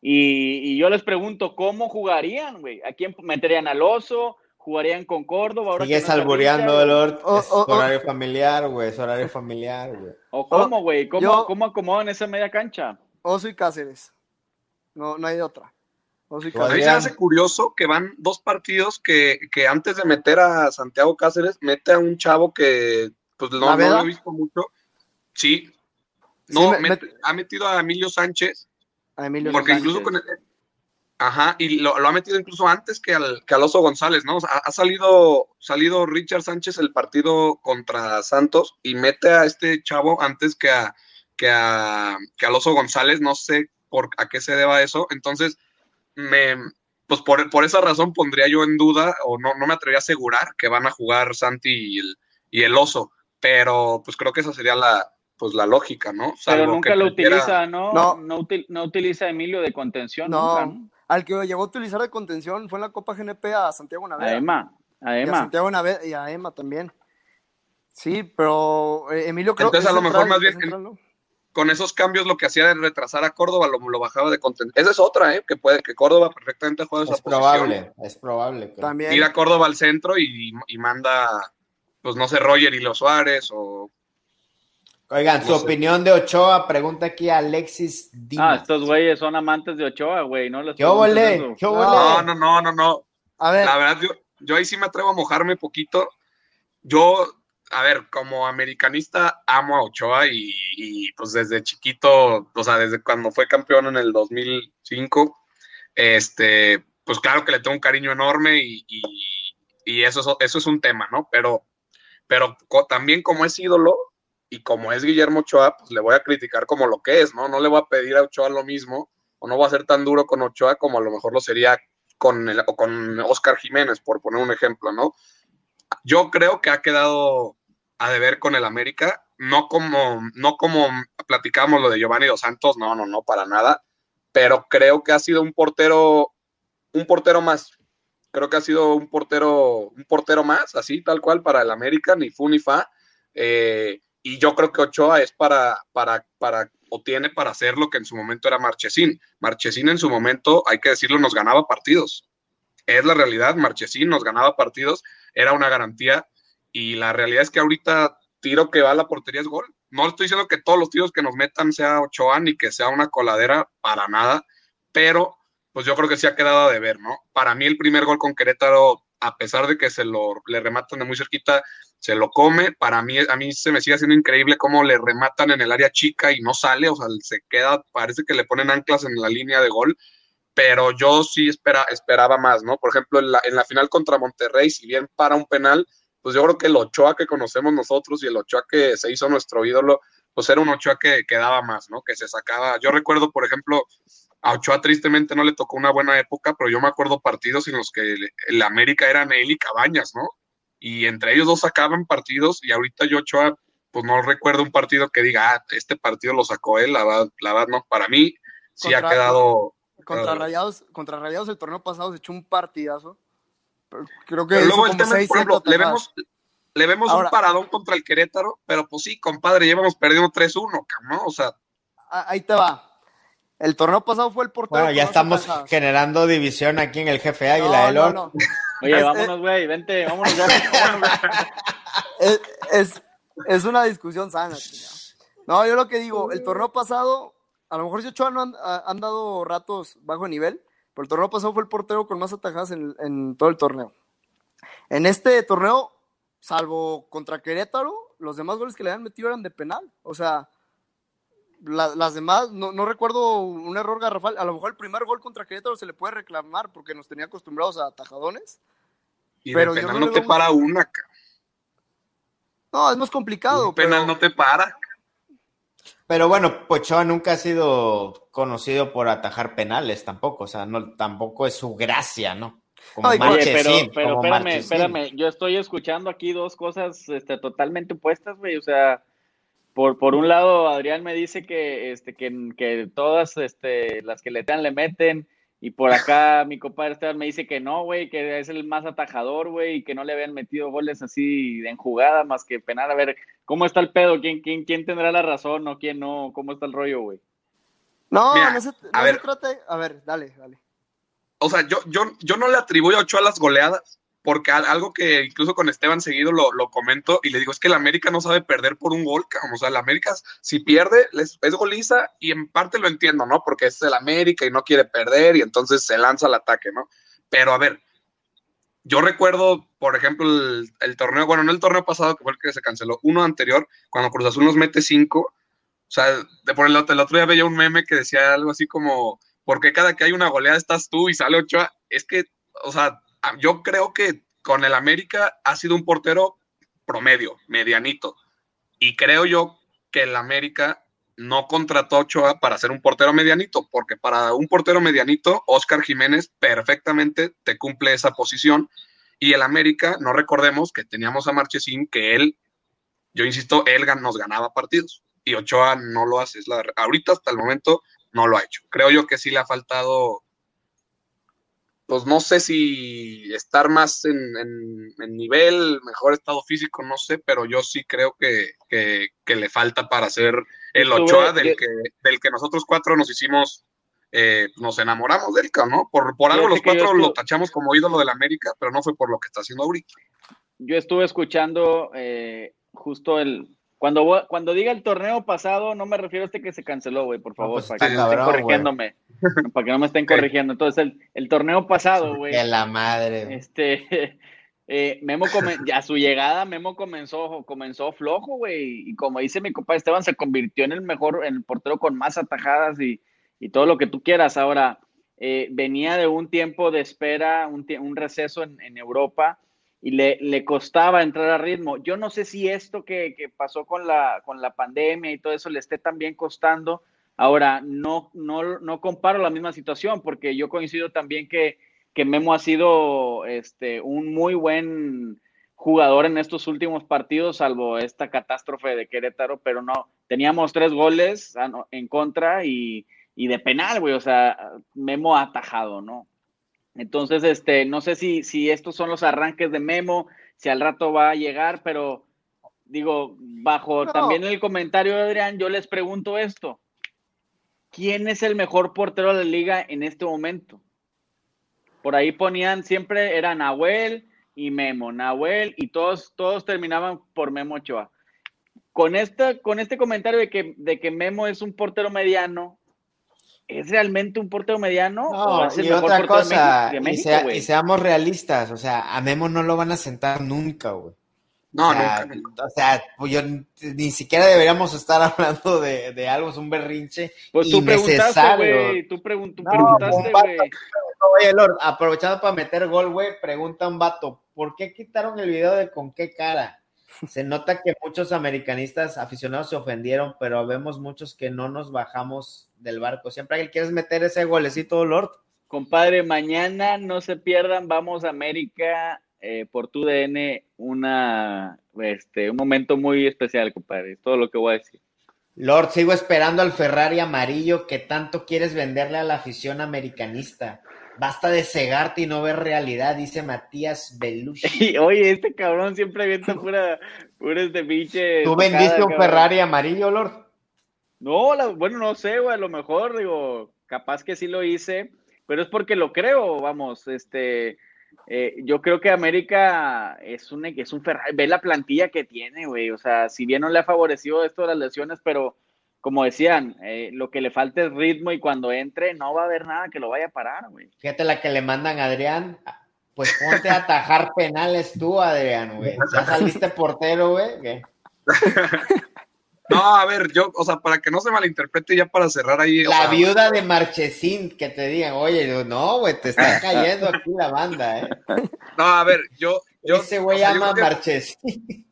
Y, y, yo les pregunto, ¿cómo jugarían, güey? ¿A quién meterían al oso? ¿Jugarían con Córdoba? Ahora Sigue salbureando, Lord. es horario familiar, güey. Es horario familiar, güey. ¿O cómo, güey? ¿Cómo, ¿Cómo acomodan esa media cancha? Oso y Cáceres. No, no hay otra. A mí se hace curioso que van dos partidos que, que, antes de meter a Santiago Cáceres, mete a un chavo que pues no, lo he visto mucho. Sí. No, ha metido a Emilio Sánchez. A Emilio porque incluso con Ajá, y lo, ha metido incluso antes que al, que Oso González, ¿no? ha, salido, salido Richard Sánchez el partido contra Santos y mete a este chavo antes que a, que a, que a Oso González, no sé por a qué se deba eso. Entonces, me, pues por, por, esa razón pondría yo en duda, o no, no me atrevería a asegurar que van a jugar Santi y el, y el oso, pero pues creo que esa sería la, pues la lógica, ¿no? pero nunca lo utiliza, ¿no? No, no, utiliza Emilio de contención. No, al que llegó a utilizar de contención fue en la Copa GNP a Santiago Naveda. A Emma, a Emma. Y a Santiago Naveda y a Emma también. Sí, pero eh, Emilio creo Entonces, a lo mejor más bien con esos cambios lo que hacía de retrasar a Córdoba lo, lo bajaba de contenido. Esa es otra, ¿eh? que puede que Córdoba perfectamente juegue esa es probable, Es probable, También. Ir a Córdoba al centro y, manda, pues no sé, Roger y los Suárez o... Oigan, su opinión de Ochoa, pregunta aquí a Alexis Ah, estos güeyes son amantes de Ochoa, güey, ¿no? ¿Qué volé? No, no, no, no, no. A ver. La verdad, yo, yo ahí sí me atrevo a mojarme poquito. Yo a ver, como americanista amo a Ochoa y, pues desde chiquito, o sea, desde cuando fue campeón en el 2005, este, pues claro que le tengo un cariño enorme y, y, eso, eso es un tema, ¿no? Pero, pero también como es ídolo y como es Guillermo Ochoa, pues le voy a criticar como lo que es, ¿no? No le voy a pedir a Ochoa lo mismo o no voy a ser tan duro con Ochoa como a lo mejor lo sería con, el, con Oscar Jiménez, por poner un ejemplo, ¿no? Yo creo que ha quedado a deber con el América, no como, no como platicamos lo de Giovanni Dos Santos, no, no, no, para nada, pero creo que ha sido un portero, un portero más. Creo que ha sido un portero, un portero más, así, tal cual, para el América, ni fu ni fa. Eh, y yo creo que Ochoa es para, para, para, o tiene para hacer lo que en su momento era Marchesín. Marchesín en su momento, hay que decirlo, nos ganaba partidos. Es la realidad, Marchesín nos ganaba partidos, era una garantía y la realidad es que ahorita tiro que va a la portería es gol. No estoy diciendo que todos los tiros que nos metan sea Ochoa ni que sea una coladera, para nada, pero pues yo creo que sí ha quedado de ver, ¿no? Para mí el primer gol con Querétaro, a pesar de que se lo le rematan de muy cerquita, se lo come. Para mí, a mí se me sigue haciendo increíble cómo le rematan en el área chica y no sale, o sea, se queda, parece que le ponen anclas en la línea de gol, pero yo sí espera, esperaba más, ¿no? Por ejemplo, en la, en la final contra Monterrey, si bien para un penal, pues yo creo que el Ochoa que conocemos nosotros y el Ochoa que se hizo nuestro ídolo, pues era un Ochoa que, que daba más, ¿no? Que se sacaba. Yo recuerdo, por ejemplo, a Ochoa tristemente no le tocó una buena época, pero yo me acuerdo partidos en los que el, América eran él y Cabañas, ¿no? Y entre ellos dos sacaban partidos y ahorita yo Ochoa, pues no recuerdo un partido que diga, ah, este partido lo sacó él, la verdad, la verdad no, para mí sí ha quedado... Contra, Rayados, contra Rayados el torneo pasado se echó un partidazo Creo que luego el tema, por ejemplo, le vemos, le vemos un paradón contra el Querétaro, pero pues sí, compadre, llevamos perdiendo 3-1, ¿no? O sea. Ahí te va. El torneo pasado fue el portero. Bueno, ya estamos generando división aquí en el jefe Águila no, no, Oye, vámonos, güey, vente, vámonos ya. es, es, una discusión sana. No, yo lo que digo, el torneo pasado, a lo mejor si Ochoa no han, han dado ratos bajo nivel, pero el torneo pasado fue el portero con más atajadas en, todo el torneo. En este torneo, salvo contra Querétaro, los demás goles que le habían metido eran de penal. O sea, las demás, no, no, recuerdo un error garrafal. A lo mejor el primer gol contra Querétaro se le puede reclamar porque nos tenía acostumbrados a tajadones. Y pero de penal no, te para una. No, es más complicado. Un penal no te para. Pero bueno, Pochoa nunca ha sido conocido por atajar penales tampoco, o sea, no, tampoco es su gracia, ¿no? Como pero, pero espérame, espérame, yo estoy escuchando aquí dos cosas este, totalmente opuestas, güey, o sea, por, por un lado, Adrián me dice que, este, que, que todas este, las que le dan le meten, y por acá mi compadre Esteban me dice que no, güey, que es el más atajador, güey, y que no le habían metido goles así en jugada más que penal. A ver, ¿cómo está el pedo? ¿Quién, quién, quién tendrá la razón o quién no? ¿Cómo está el rollo, güey? No, no, se, no se trata. A ver, dale, dale. O sea, yo, yo, yo no le atribuyo a Ochoa las goleadas porque algo que incluso con Esteban seguido lo, lo, comento y le digo es que el América no sabe perder por un gol, o sea, el América si pierde es, es goliza y en parte lo entiendo, ¿no? Porque es el América y no quiere perder y entonces se lanza al ataque, ¿no? Pero a ver, yo recuerdo, por ejemplo, el, torneo, bueno, no el torneo pasado que fue el que se canceló, uno anterior, cuando Cruz Azul nos mete cinco, o sea, de por el, el otro día veía un meme que decía algo así como, ¿por qué cada que hay una goleada estás tú y sale Ochoa? Es que, o sea, yo creo que con el América ha sido un portero promedio, medianito. Y creo yo que el América no contrató a Ochoa para ser un portero medianito, porque para un portero medianito, Oscar Jiménez perfectamente te cumple esa posición. Y el América, no recordemos que teníamos a Marchesín, que él, yo insisto, él nos ganaba partidos. Y Ochoa no lo hace. Es la, ahorita, hasta el momento, no lo ha hecho. Creo yo que sí le ha faltado pues no sé si estar más en, nivel, mejor estado físico, no sé, pero yo sí creo que, le falta para ser el Ochoa del que, del que nosotros cuatro nos hicimos, eh, nos enamoramos del ¿no? Por, por algo los cuatro lo tachamos como ídolo del América, pero no fue por lo que está haciendo ahorita. Yo estuve escuchando eh, justo el, cuando, cuando diga el torneo pasado, no me refiero a este que se canceló, güey, por favor, pues para que no estén corrigiéndome. para que no me estén corrigiendo. Entonces, el, el torneo pasado, güey. De la madre. Este, eh, Memo, a su llegada, Memo comenzó, comenzó flojo, güey. Y como dice mi compadre Esteban, se convirtió en el mejor, en el portero con más atajadas y, y todo lo que tú quieras. Ahora, eh, venía de un tiempo de espera, un, un receso en, en Europa y le, le, costaba entrar a ritmo. Yo no sé si esto que, que, pasó con la, con la pandemia y todo eso le esté también costando. Ahora, no, no, no comparo la misma situación porque yo coincido también que, que Memo ha sido este, un muy buen jugador en estos últimos partidos, salvo esta catástrofe de Querétaro, pero no, teníamos tres goles en contra y, y de penal, güey, o sea, Memo atajado, ¿no? Entonces, este, no sé si, si estos son los arranques de Memo, si al rato va a llegar, pero digo, bajo también el comentario de Adrián, yo les pregunto esto. ¿Quién es el mejor portero de la liga en este momento? Por ahí ponían, siempre era Nahuel y Memo, Nahuel, y todos, todos terminaban por Memo Ochoa. Con, esta, con este comentario de que, de que Memo es un portero mediano, ¿Es realmente un portero mediano? No, y otra cosa, y, seamos realistas, o sea, a Memo no lo van a sentar nunca, güey. No, nunca, O sea, pues yo, ni siquiera deberíamos estar hablando de, de algo, es un berrinche pues tú preguntaste, güey, tú, preguntaste, güey. Oye, Lord, aprovechando para meter gol, güey, pregunta un vato, ¿por qué quitaron el video de con qué cara? Se nota que muchos americanistas aficionados se ofendieron, pero vemos muchos que no nos bajamos del barco. Siempre que quieres meter ese golecito, Lord. Compadre, mañana no se pierdan, vamos a América eh, por tu DN, una, este, un momento muy especial, compadre. todo lo que voy a decir. Lord, sigo esperando al Ferrari amarillo que tanto quieres venderle a la afición americanista. Basta de cegarte y no ver realidad, dice Matías Belushi. Oye, este cabrón siempre avienta pura, pura este pinche. ¿Tú vendiste un Ferrari amarillo, Lord? No, bueno, no sé, güey, a lo mejor, digo, capaz que sí lo hice, pero es porque lo creo, vamos, este, eh, yo creo que América es un, es un Ferrari, ve la plantilla que tiene, güey, o sea, si bien no le ha favorecido esto de las lesiones, pero como decían, eh, lo que le falta es ritmo y cuando entre no va a haber nada que lo vaya a parar, güey. Fíjate la que le mandan a Adrián, pues ponte a atajar penales tú, Adrián, güey. Ya saliste portero, güey. No, a ver, yo, o sea, para que no se malinterprete ya para cerrar ahí. o La sea, viuda de Marchesín, que te digan, oye, no, güey, te está cayendo aquí la banda, ¿eh? No, a ver, yo. yo Ese güey o sea, ama Marchesín.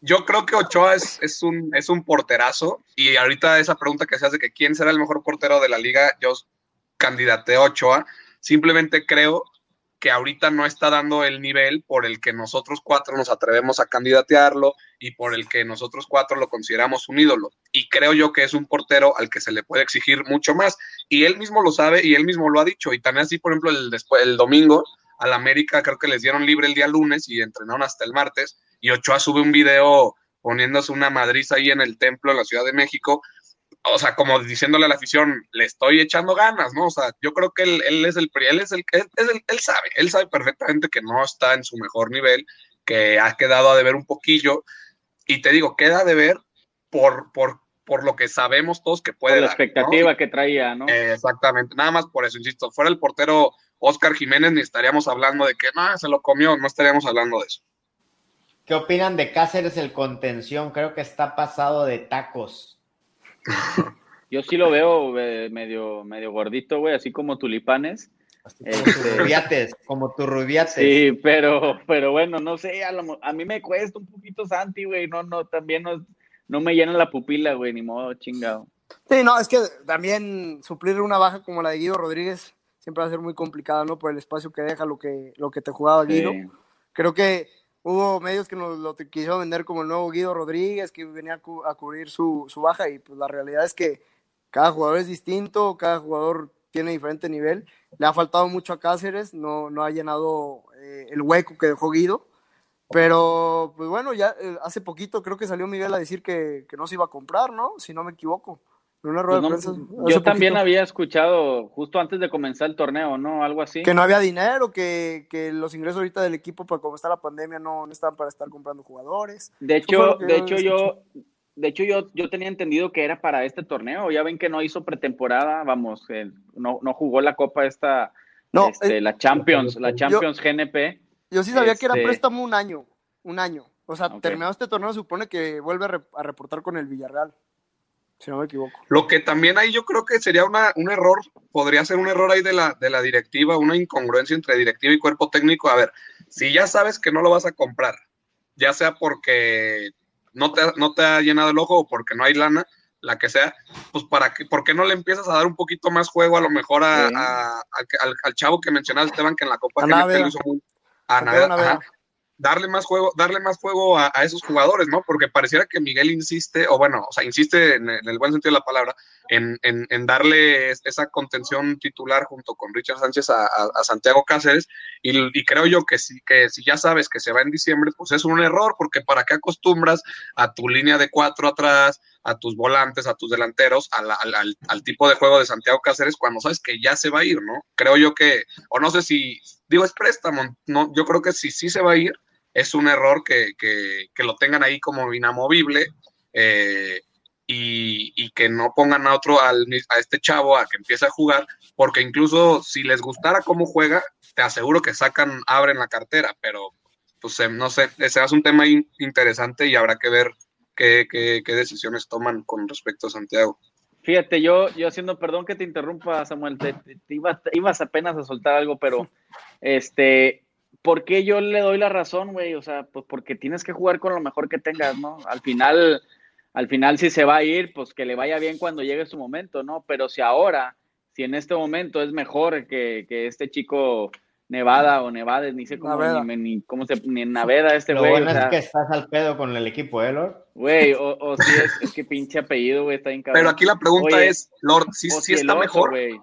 Yo creo que Ochoa es, es, un, es un porterazo. Y ahorita esa pregunta que se hace de que quién será el mejor portero de la liga, yo candidateo a Ochoa. Simplemente creo que ahorita no está dando el nivel por el que nosotros cuatro nos atrevemos a candidatearlo y por el que nosotros cuatro lo consideramos un ídolo. Y creo yo que es un portero al que se le puede exigir mucho más. Y él mismo lo sabe y él mismo lo ha dicho. Y también así, por ejemplo, el, después, el domingo al América creo que les dieron libre el día lunes y entrenaron hasta el martes. Y Ochoa sube un video poniéndose una madriza ahí en el templo en la Ciudad de México. O sea, como diciéndole a la afición, le estoy echando ganas, ¿no? O sea, yo creo que él, él es el, pri- él es el, él, es el- él sabe, él sabe perfectamente que no está en su mejor nivel, que ha quedado a deber un poquillo. Y te digo, queda a deber por, por, por lo que sabemos todos que puede Por la dar, ¿no? expectativa que traía, ¿no? Eh, Exactamente, nada más por eso, insisto, fuera el portero Oscar Jiménez ni estaríamos hablando de que no, se lo comió, no estaríamos hablando de eso. ¿Qué opinan de Cáceres el contención? Creo que está pasado de tacos. Yo sí lo veo eh, medio, medio gordito, güey, así como tulipanes. Así como tus Este- rubiates, como tus rubiates. Sí, pero, pero bueno, no sé, a, lo a mí me cuesta un poquito Santi, güey, no, no, también no, no me llena la pupila, güey, ni modo, chingado. Sí, no, es que también suplir una baja como la de Guido Rodríguez siempre va a ser muy complicada, ¿no? Por el espacio que deja, lo que, lo que te jugaba Guido. Sí. Creo que hubo medios que nos lo quisieron vender como el nuevo Guido Rodríguez, que venía a cubrir su, su baja, y pues la realidad es que cada jugador es distinto, cada jugador tiene diferente nivel. Le ha faltado mucho a Cáceres, no, no ha llenado eh, el hueco que dejó Guido. Pero, pues bueno, ya eh, hace poquito creo que salió Miguel a decir que, que no se iba a comprar, ¿no? Si no me equivoco. En una rueda Pues no, de prensa. yo también poquito. había escuchado justo antes de comenzar el torneo, ¿no? Algo así. Que no había dinero, que, que los ingresos ahorita del equipo, para como está la pandemia, no, no están para estar comprando jugadores. De hecho, de yo hecho yo, de hecho yo, yo tenía entendido que era para este torneo. Ya ven que no hizo pretemporada, vamos, eh, no, no jugó la copa esta, No, este, eh, la Champions, la Champions GNP. Yo sí sabía que era Este- préstamo un año, un año. O sea, terminado este torneo, se supone que vuelve a, re- a reportar con el Villarreal, si no me equivoco. Lo que también ahí yo creo que sería una, un error, podría ser un error ahí de la, de la directiva, una incongruencia entre directiva y cuerpo técnico. A ver, si ya sabes que no lo vas a comprar, ya sea porque no te, no te ha llenado el ojo o porque no hay lana, la que sea, pues para que, ¿por qué no le empiezas a dar un poquito más juego a lo mejor a, Sí. a- al, que- al- al chavo que mencionaba Esteban, que en la Copa A GNP lo hizo muy... A ajá darle más juego, darle más juego a, esos jugadores, ¿no? Porque pareciera que Miguel insiste, o bueno, o sea, insiste en, el- en el buen sentido de la palabra, en, en- darle es- esa contención titular junto con Richard Sánchez a, Santiago Cáceres, y, creo yo que si, que si ya sabes que se va en diciembre, pues es un error, porque para qué acostumbras a tu línea de cuatro atrás, a tus volantes, a tus delanteros, al tipo de juego de Santiago Cáceres cuando sabes que ya se va a ir, ¿no? Creo yo que, o no sé si, digo, es préstamo, no, yo creo que si sí se va a ir, es un error que, que, que lo tengan ahí como inamovible eh, y, y que no pongan a otro, al, a este chavo a que empiece a jugar, porque incluso si les gustara cómo juega, te aseguro que sacan, abren la cartera, pero pues no sé, ese es un tema in- interesante y habrá que ver qué, qué, decisiones toman con respecto a Santiago. Fíjate, yo, yo haciendo, perdón que te interrumpa, Samuel, te, te- ibas, ibas apenas a soltar algo, pero este, ¿por qué yo le doy la razón, güey? O sea, pues porque tienes que jugar con lo mejor que tengas, ¿no? Al final, al final si se va a ir, pues que le vaya bien cuando llegue su momento, ¿no? Pero si ahora, si en este momento es mejor que, que este chico Nevada o Nevades, ni sé cómo, ni, ni cómo se, ni Naveda este Lo güey, bueno o sea, es que estás al pedo con el equipo, ¿eh, Lord? güey, o, o si es, es que pinche apellido, güey, está bien cabrón. Pero aquí la pregunta Oye, es, Lord, ¿sí, o sí si el está mejor? güey.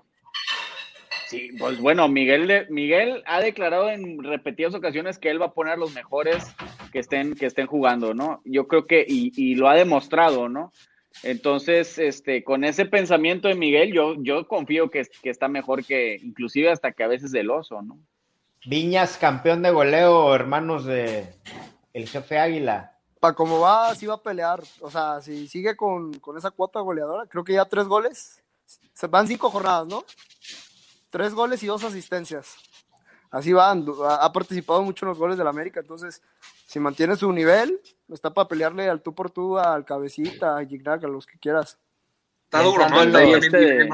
Sí, pues bueno, Miguel, de- Miguel ha declarado en repetidas ocasiones que él va a poner los mejores que estén, que estén jugando, ¿no? Yo creo que, y, y lo ha demostrado, ¿no? Entonces, este, con ese pensamiento de Miguel, yo, yo confío que, que está mejor que, inclusive hasta que a veces el oso, ¿no? Viñas, campeón de goleo, hermanos de el jefe Águila. Para cómo va, sí va a pelear. O sea, si sigue con, con esa cuota goleadora, creo que ya tres goles. Se van cinco jornadas, ¿no? Tres goles y dos asistencias. así van, ha, participado mucho en los goles del América, entonces si mantiene su nivel, está para pelearle al tú por tú, al Cabecita, a Gignac, a los que quieras. Está duro, ¿no? Este,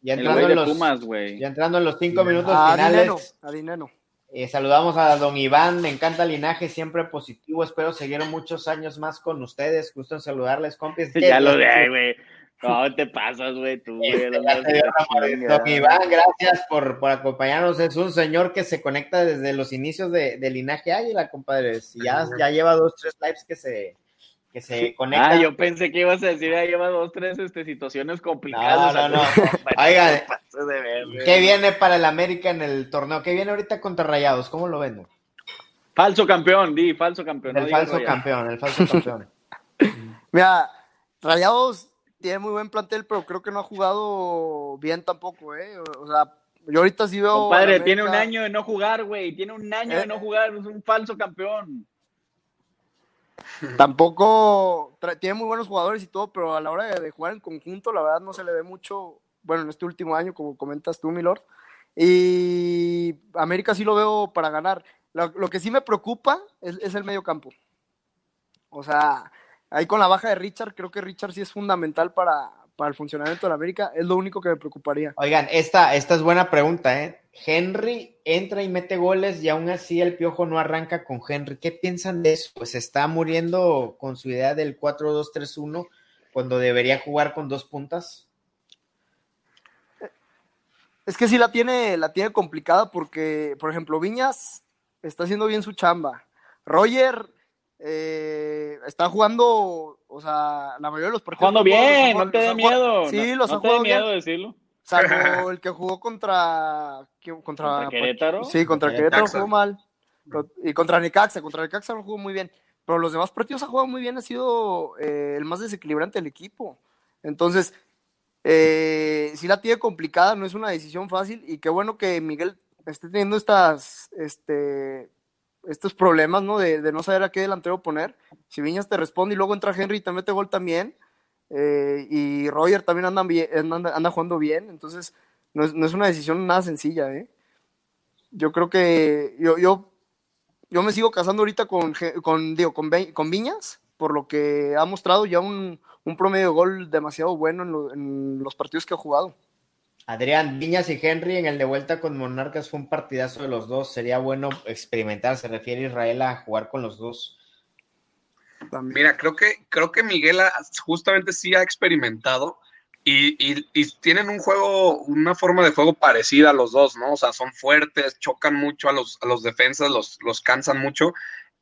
ya entrando, en los, Pumas, ya entrando en los cinco minutos finales. a Dineno. Eh, saludamos a don Iván, me encanta el linaje, siempre positivo, espero seguir muchos años más con ustedes, gusto en saludarles, compis. Ya lo de güey. No te pasas, güey, tú, güey. Don Iván, gracias por, por, acompañarnos. Es un señor que se conecta desde los inicios de, de Linaje Águila, compadres. Ya, ya lleva dos, tres lives que se, que se conecta. Ah, yo pensé que ibas a decir, ya lleva dos, tres este, situaciones complicadas. No, no, no. Oigan, ¿qué viene para el América en el torneo? ¿Qué viene ahorita contra Rayados? ¿Cómo lo ven? Falso campeón, di, falso campeón. El falso campeón, el falso campeón. Mira, Rayados tiene muy buen plantel, pero creo que no ha jugado bien tampoco, ¿eh? O sea, yo ahorita sí veo. Compadre, tiene un año de no jugar, güey. Tiene un año de ¿Eh? no jugar, es un falso campeón. Tampoco tiene muy buenos jugadores y todo, pero a la hora de, jugar en conjunto, la verdad no se le ve mucho, bueno, en este último año, como comentas tú, Milord. Y América sí lo veo para ganar. Lo, que sí me preocupa es, el medio campo. O sea, ahí con la baja de Richard, creo que Richard sí es fundamental para, para el funcionamiento de la América. Es lo único que me preocuparía. Oigan, esta, esta es buena pregunta, ¿eh? Henry entra y mete goles y aún así el Piojo no arranca con Henry. ¿Qué piensan de eso? Pues está muriendo con su idea del 4-2-3-1 cuando debería jugar con dos puntas. Es que sí la tiene, la tiene complicada porque, por ejemplo, Viñas está haciendo bien su chamba. Roger eh, está jugando, o sea, la mayoría de los partidos. Jugando bien, no te dé miedo. Sí, los no, te dé miedo decirlo. Salvo el que jugó contra. Contra, ¿Contra Querétaro. Sí, contra Querétaro jugó mal. Y contra Necaxa. Contra Necaxa no jugó muy bien. Pero los demás partidos ha jugado muy bien. Ha sido eh, el más desequilibrante del equipo. Entonces, eh, sí la tiene complicada. No es una decisión fácil. Y qué bueno que Miguel esté teniendo estas. Este, estos problemas, ¿no? De, no saber a qué delantero poner. Si Viñas te responde y luego entra Henry y te mete gol también eh, y Roger también anda, anda, jugando bien, entonces no es, no es, una decisión nada sencilla. ¿eh? Yo creo que yo, yo, yo me sigo casando ahorita con, con, digo, con, con Viñas, por lo que ha mostrado ya un, un promedio de gol demasiado bueno en, en, los partidos que ha jugado. Adrián, Viñas y Henry en el de vuelta con Monarcas fue un partidazo de los dos. Sería bueno experimentar, se refiere Israel a jugar con los dos Mira, creo que, creo que Miguel justamente sí ha experimentado y, tienen un juego, una forma de juego parecida a los dos, ¿no? O sea, son fuertes, chocan mucho a los, a los defensas, los, los cansan mucho.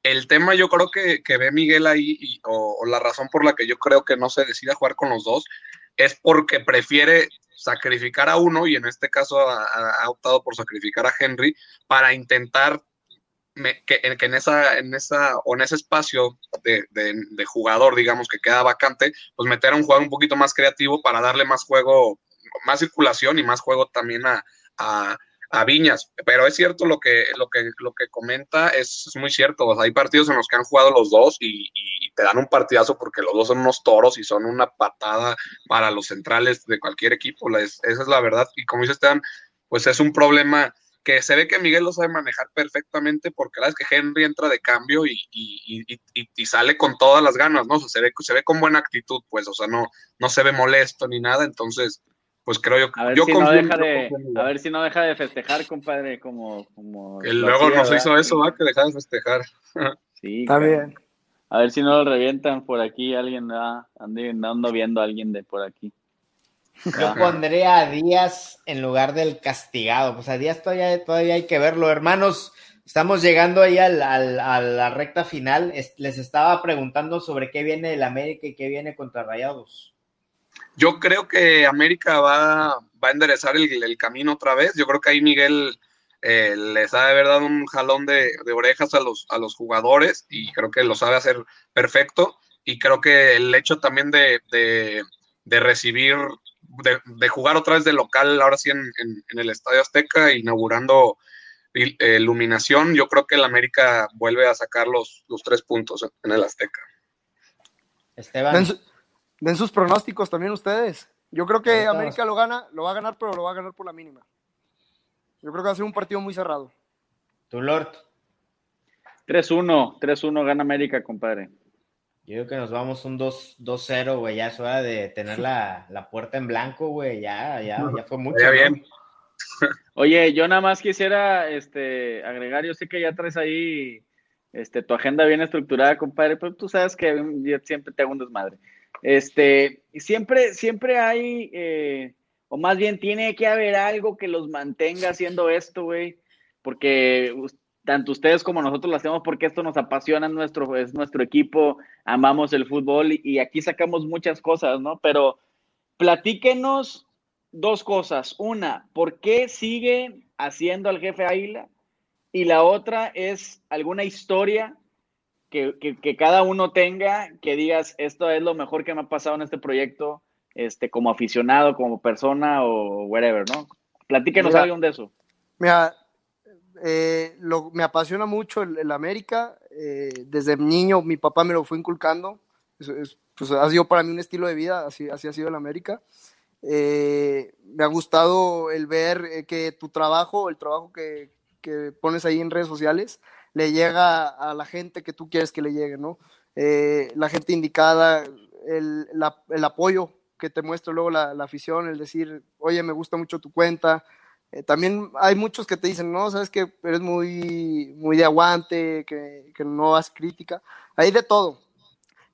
El tema yo creo que, ve Miguel ahí, o, la razón por la que yo creo que no se decide jugar con los dos, es porque prefiere sacrificar a uno, y en este caso ha optado por sacrificar a Henry, para intentar que, en esa, en esa, o en ese espacio de, jugador, digamos, que queda vacante, pues meter a un jugador un poquito más creativo para darle más juego, más circulación y más juego también a, Viñas. Pero es cierto lo que, lo que, lo que comenta, es, muy cierto. hay partidos en los que han jugado los dos y, te dan un partidazo porque los dos son unos toros y son una patada para los centrales de cualquier equipo. esa es la verdad. Y como dice Esteban, pues es un problema que se ve que Miguel lo sabe manejar perfectamente porque la vez que Henry entra de cambio y, y, sale con todas las ganas, ¿no? O sea, se ve, se ve con buena actitud, pues, o sea, no, no se ve molesto ni nada, entonces, pues creo yo a ver yo si no deja de, A ver si no deja de festejar, compadre, como... como que luego nos hizo eso, ¿va? Que deja de festejar. sí, está bien. A ver si no lo revientan por aquí, alguien ¿verdad? ando viendo a alguien de por aquí. Yo pondría a Díaz en lugar del castigado. Pues a Díaz todavía, todavía hay que verlo. Hermanos, estamos llegando ahí al, a la recta final. les estaba preguntando sobre qué viene el América y qué viene contra Rayados. Yo creo que América va, va a enderezar el, camino otra vez. Yo creo que ahí Miguel eh, les ha de haber dado un jalón de, orejas a los, a los jugadores y creo que lo sabe hacer perfecto. Y creo que el hecho también de, de recibir de, jugar otra vez de local, ahora sí en, el Estadio Azteca, inaugurando iluminación, yo creo que el América vuelve a sacar los, los tres puntos en el Azteca. Esteban. Den, sus pronósticos también ustedes. Yo creo que América lo gana, lo va a ganar, pero lo va a ganar por la mínima. Yo creo que va a ser un partido muy cerrado. ¿Tú, Lord? 3-1, 3-1 gana América, compadre. Yo creo que nos vamos un 2-0, güey. Ya es hora de tener la, la puerta en blanco, güey. Ya, ya, ya fue mucho. Ya bien. Oye, yo nada más quisiera este, agregar, yo sé que ya traes ahí este, tu agenda bien estructurada, compadre, pero tú sabes que yo siempre te hago un desmadre. Este, siempre, siempre hay, eh, o más bien tiene que haber algo que los mantenga haciendo esto, güey, porque tanto ustedes como nosotros lo hacemos porque esto nos apasiona, nuestro, es nuestro equipo, amamos el fútbol y, y aquí sacamos muchas cosas, ¿no? Pero platíquenos dos cosas. Una, ¿por qué sigue haciendo al jefe Águila? Y la otra es alguna historia que, que, cada uno tenga, que digas, esto es lo mejor que me ha pasado en este proyecto, este, como aficionado, como persona o whatever, ¿no? Platíquenos algo de eso. Mira, eh, lo, me apasiona mucho el, América. Eh, desde niño mi papá me lo fue inculcando. pues ha sido para mí un estilo de vida, así, así ha sido el América. Eh, me ha gustado el ver que tu trabajo, el trabajo que, que pones ahí en redes sociales le llega a la gente que tú quieres que le llegue, ¿no? Eh, la gente indicada, el, apoyo que te muestra luego la, afición, el decir, oye, me gusta mucho tu cuenta. Eh, también hay muchos que te dicen, no, sabes que eres muy, muy de aguante, que, no das crítica. Hay de todo.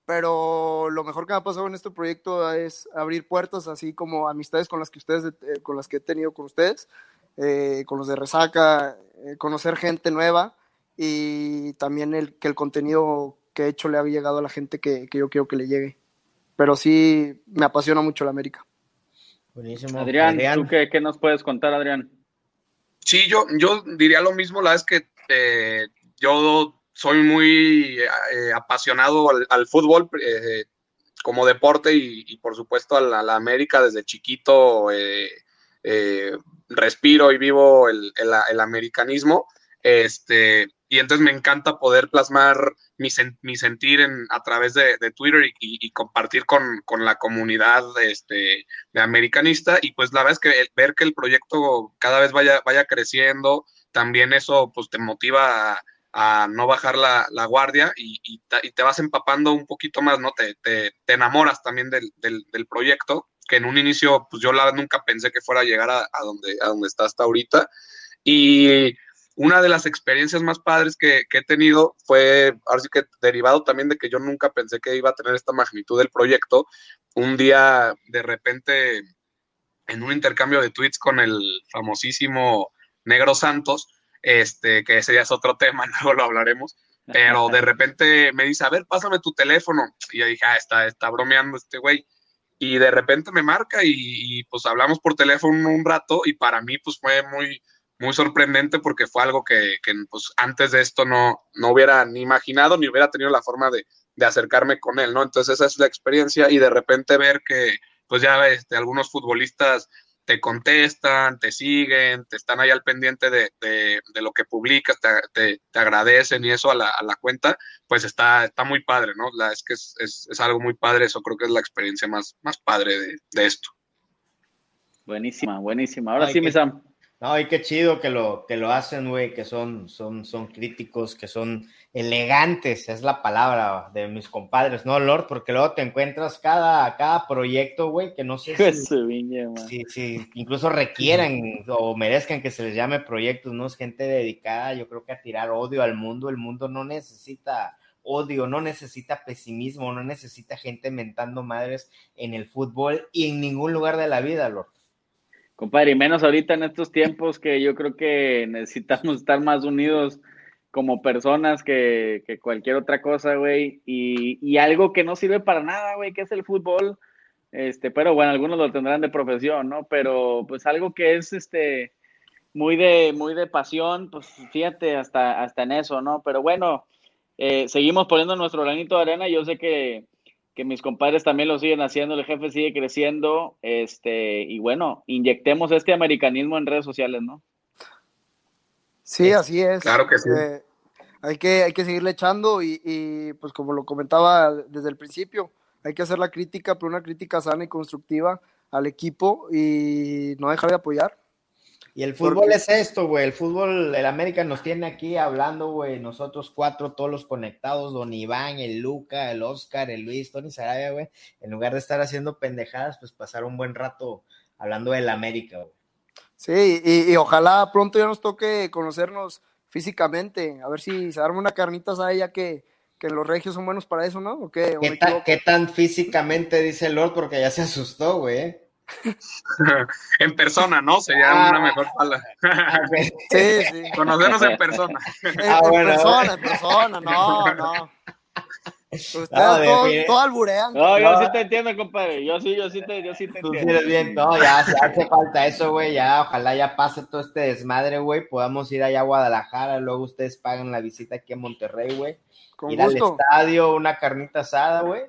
Pero lo mejor que me ha pasado en este proyecto es abrir puertas, así como amistades con las que ustedes, eh, con las que he tenido con ustedes, con los de Resaca, conocer gente nueva y también el, que el contenido que he hecho le ha llegado a la gente que, que yo quiero que le llegue. Pero sí, me apasiona mucho la América. Buenísimo. Adrián, ¿tú qué, qué, nos puedes contar, Adrián? Sí, yo, yo diría lo mismo, la vez que eh, yo soy muy apasionado al, al fútbol como deporte y, y, por supuesto a la, a la América desde chiquito. Eh, eh, respiro y vivo el, el, americanismo. Este, y entonces me encanta poder plasmar mi, mi sentir en, a través de, Twitter y, compartir con, con, la comunidad este, de americanista. Y pues la verdad es que ver que el proyecto cada vez vaya, vaya creciendo, también eso pues te motiva a, no bajar la, guardia y, y, te vas empapando un poquito más, ¿no? Te, te, enamoras también del, del, del proyecto que en un inicio, pues yo la nunca pensé que fuera a llegar a, a, donde, a donde está hasta ahorita. Y una de las experiencias más padres que, he tenido fue, ahora sí que derivado también de que yo nunca pensé que iba a tener esta magnitud del proyecto. Un día, de repente, en un intercambio de tweets con el famosísimo Negro Santos, este, que ese ya es otro tema, luego lo hablaremos, pero de repente me dice, a ver, pásame tu teléfono. Y yo dije, ah, está, está bromeando este güey y de repente me marca y, pues hablamos por teléfono un rato y para mí pues fue muy, muy sorprendente porque fue algo que, que pues antes de esto no, no hubiera ni imaginado ni hubiera tenido la forma de, de, acercarme con él, ¿no? Entonces esa es la experiencia y de repente ver que pues ya este, algunos futbolistas te contestan, te siguen, te están ahí al pendiente de, de, de lo que publicas, te, te, te, agradecen y eso a la, a la cuenta, pues está, está muy padre, ¿no? La, es que es, es, es, algo muy padre, eso creo que es la experiencia más, más padre de, de esto. Buenísima, buenísima. Ahora Ay, sí, mi Sam. No, y qué chido que lo, que lo hacen, güey, que son, son, son críticos, que son elegantes, es la palabra de mis compadres, ¿no, Lord? Porque luego te encuentras cada, cada proyecto, güey, que no sé si, viña, si, si, incluso requieran o merezcan que se les llame proyectos, ¿no? Es gente dedicada, yo creo que a tirar odio al mundo, el mundo no necesita odio, no necesita pesimismo, no necesita gente mentando madres en el fútbol y en ningún lugar de la vida, Lord. Compadre, y menos ahorita en estos tiempos que yo creo que necesitamos estar más unidos como personas que, que cualquier otra cosa, güey. Y, y, algo que no sirve para nada, güey, que es el fútbol. Este, pero bueno, algunos lo tendrán de profesión, ¿no? Pero pues algo que es este muy de, muy de pasión, pues fíjate, hasta, hasta en eso, ¿no? Pero bueno, eh, seguimos poniendo nuestro granito de arena. Yo sé que, que mis compadres también lo siguen haciendo, el jefe sigue creciendo, este, y bueno, inyectemos este americanismo en redes sociales, ¿no? Sí, así es. Claro que sí. Eh, hay, que, hay que seguirle echando y, y, pues como lo comentaba desde el principio, hay que hacer la crítica, pero una crítica sana y constructiva al equipo y no dejar de apoyar. Y el fútbol es esto, güey. El fútbol, el América nos tiene aquí hablando, güey. Nosotros cuatro, todos los conectados, Don Iván, el Luca, el Oscar, el Luis, Tony Sarabia, güey. En lugar de estar haciendo pendejadas, pues pasar un buen rato hablando del América, güey. Sí, y, y, ojalá pronto ya nos toque conocernos físicamente. A ver si se arma una carnita a ya que, que los regios son buenos para eso, ¿no? ¿O qué, ¿Qué, tan, ¿Qué, tan, físicamente dice Lord? Porque ya se asustó, güey. en persona, ¿no? Sería ah, una mejor pala. sí, sí. Conocernos en persona. En, ah, en bueno, persona, en persona, no, no. Ustedes no, todo, todo, alburean. No, yo sí te entiendo, compadre. Yo sí, yo sí te, yo sí te Tú entiendo. Sí bien, no, ya hace falta eso, güey. Ya, ojalá ya pase todo este desmadre, güey. Podamos ir allá a Guadalajara. Luego ustedes pagan la visita aquí a Monterrey, güey. Ir gusto. al estadio, una carnita asada, güey.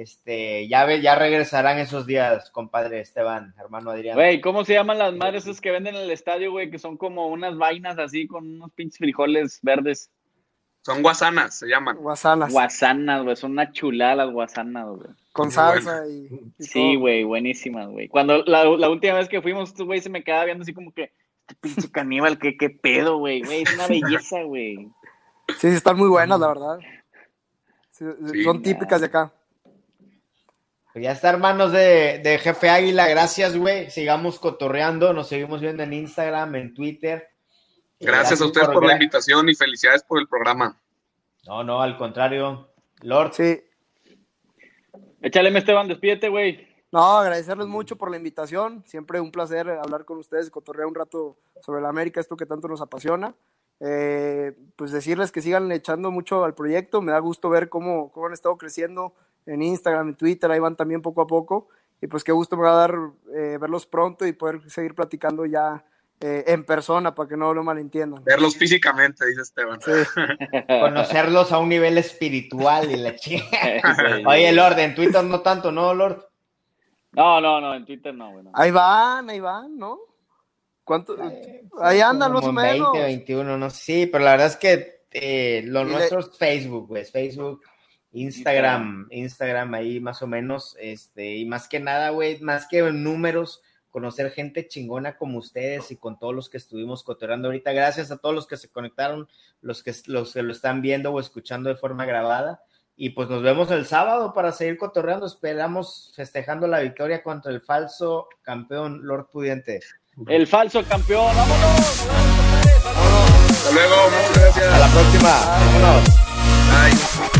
Este, ya ve, ya regresarán esos días, compadre Esteban, hermano Adrián. Güey, ¿cómo se llaman las madres esas que venden en el estadio, güey? Que son como unas vainas así con unos pinches frijoles verdes. Son guasanas, se llaman. Guasanas. Guasanas, güey. Son una chulada las guasanas, güey. Con salsa y, y, Sí, güey, buenísimas, güey. Cuando la, la, última vez que fuimos, este güey se me quedaba viendo así como que, este pinche caníbal, qué, qué pedo, güey. Güey, es una belleza, güey. Sí, están muy buenas, la verdad. Sí, sí, son típicas de acá. Pues ya está, hermanos de, de Jefe Águila. Gracias, güey. Sigamos cotorreando. Nos seguimos viendo en Instagram, en Twitter. Gracias, Gracias a ustedes por, por la invitación y felicidades por el programa. No, no, al contrario. Lord. Sí. Échale, Esteban, despídete, güey. No, agradecerles mucho por la invitación. Siempre un placer hablar con ustedes, cotorrear un rato sobre la América, esto que tanto nos apasiona. Eh, pues decirles que sigan echando mucho al proyecto. Me da gusto ver cómo, cómo han estado creciendo en Instagram, en Twitter. Ahí van también poco a poco. Y pues qué gusto me va a dar eh, verlos pronto y poder seguir platicando ya eh, en persona para que no lo malentiendan. Verlos físicamente, dice Esteban. Sí. Conocerlos a un nivel espiritual y la chica. Oye, Lord, en Twitter no tanto, ¿no, Lord? No, no, no, en Twitter no, bueno. Ahí van, ahí van, ¿no? ¿Cuánto? Eh, ahí andan los menos. 20, 21, no sé, sí, pero la verdad es que eh, lo nuestro es Facebook, güey, Facebook, Instagram, Instagram ahí más o menos, este, y más que nada, güey, más que números, conocer gente chingona como ustedes y con todos los que estuvimos cotorreando ahorita. Gracias a todos los que se conectaron, los que, los que lo están viendo o escuchando de forma grabada. Y pues nos vemos el sábado para seguir cotorreando. Esperamos festejando la victoria contra el falso campeón Lord Pudiente. El falso campeón. ¡Vámonos! ¡Vámonos! Hasta luego. Muchas gracias. Hasta la próxima. Vámonos. Bye.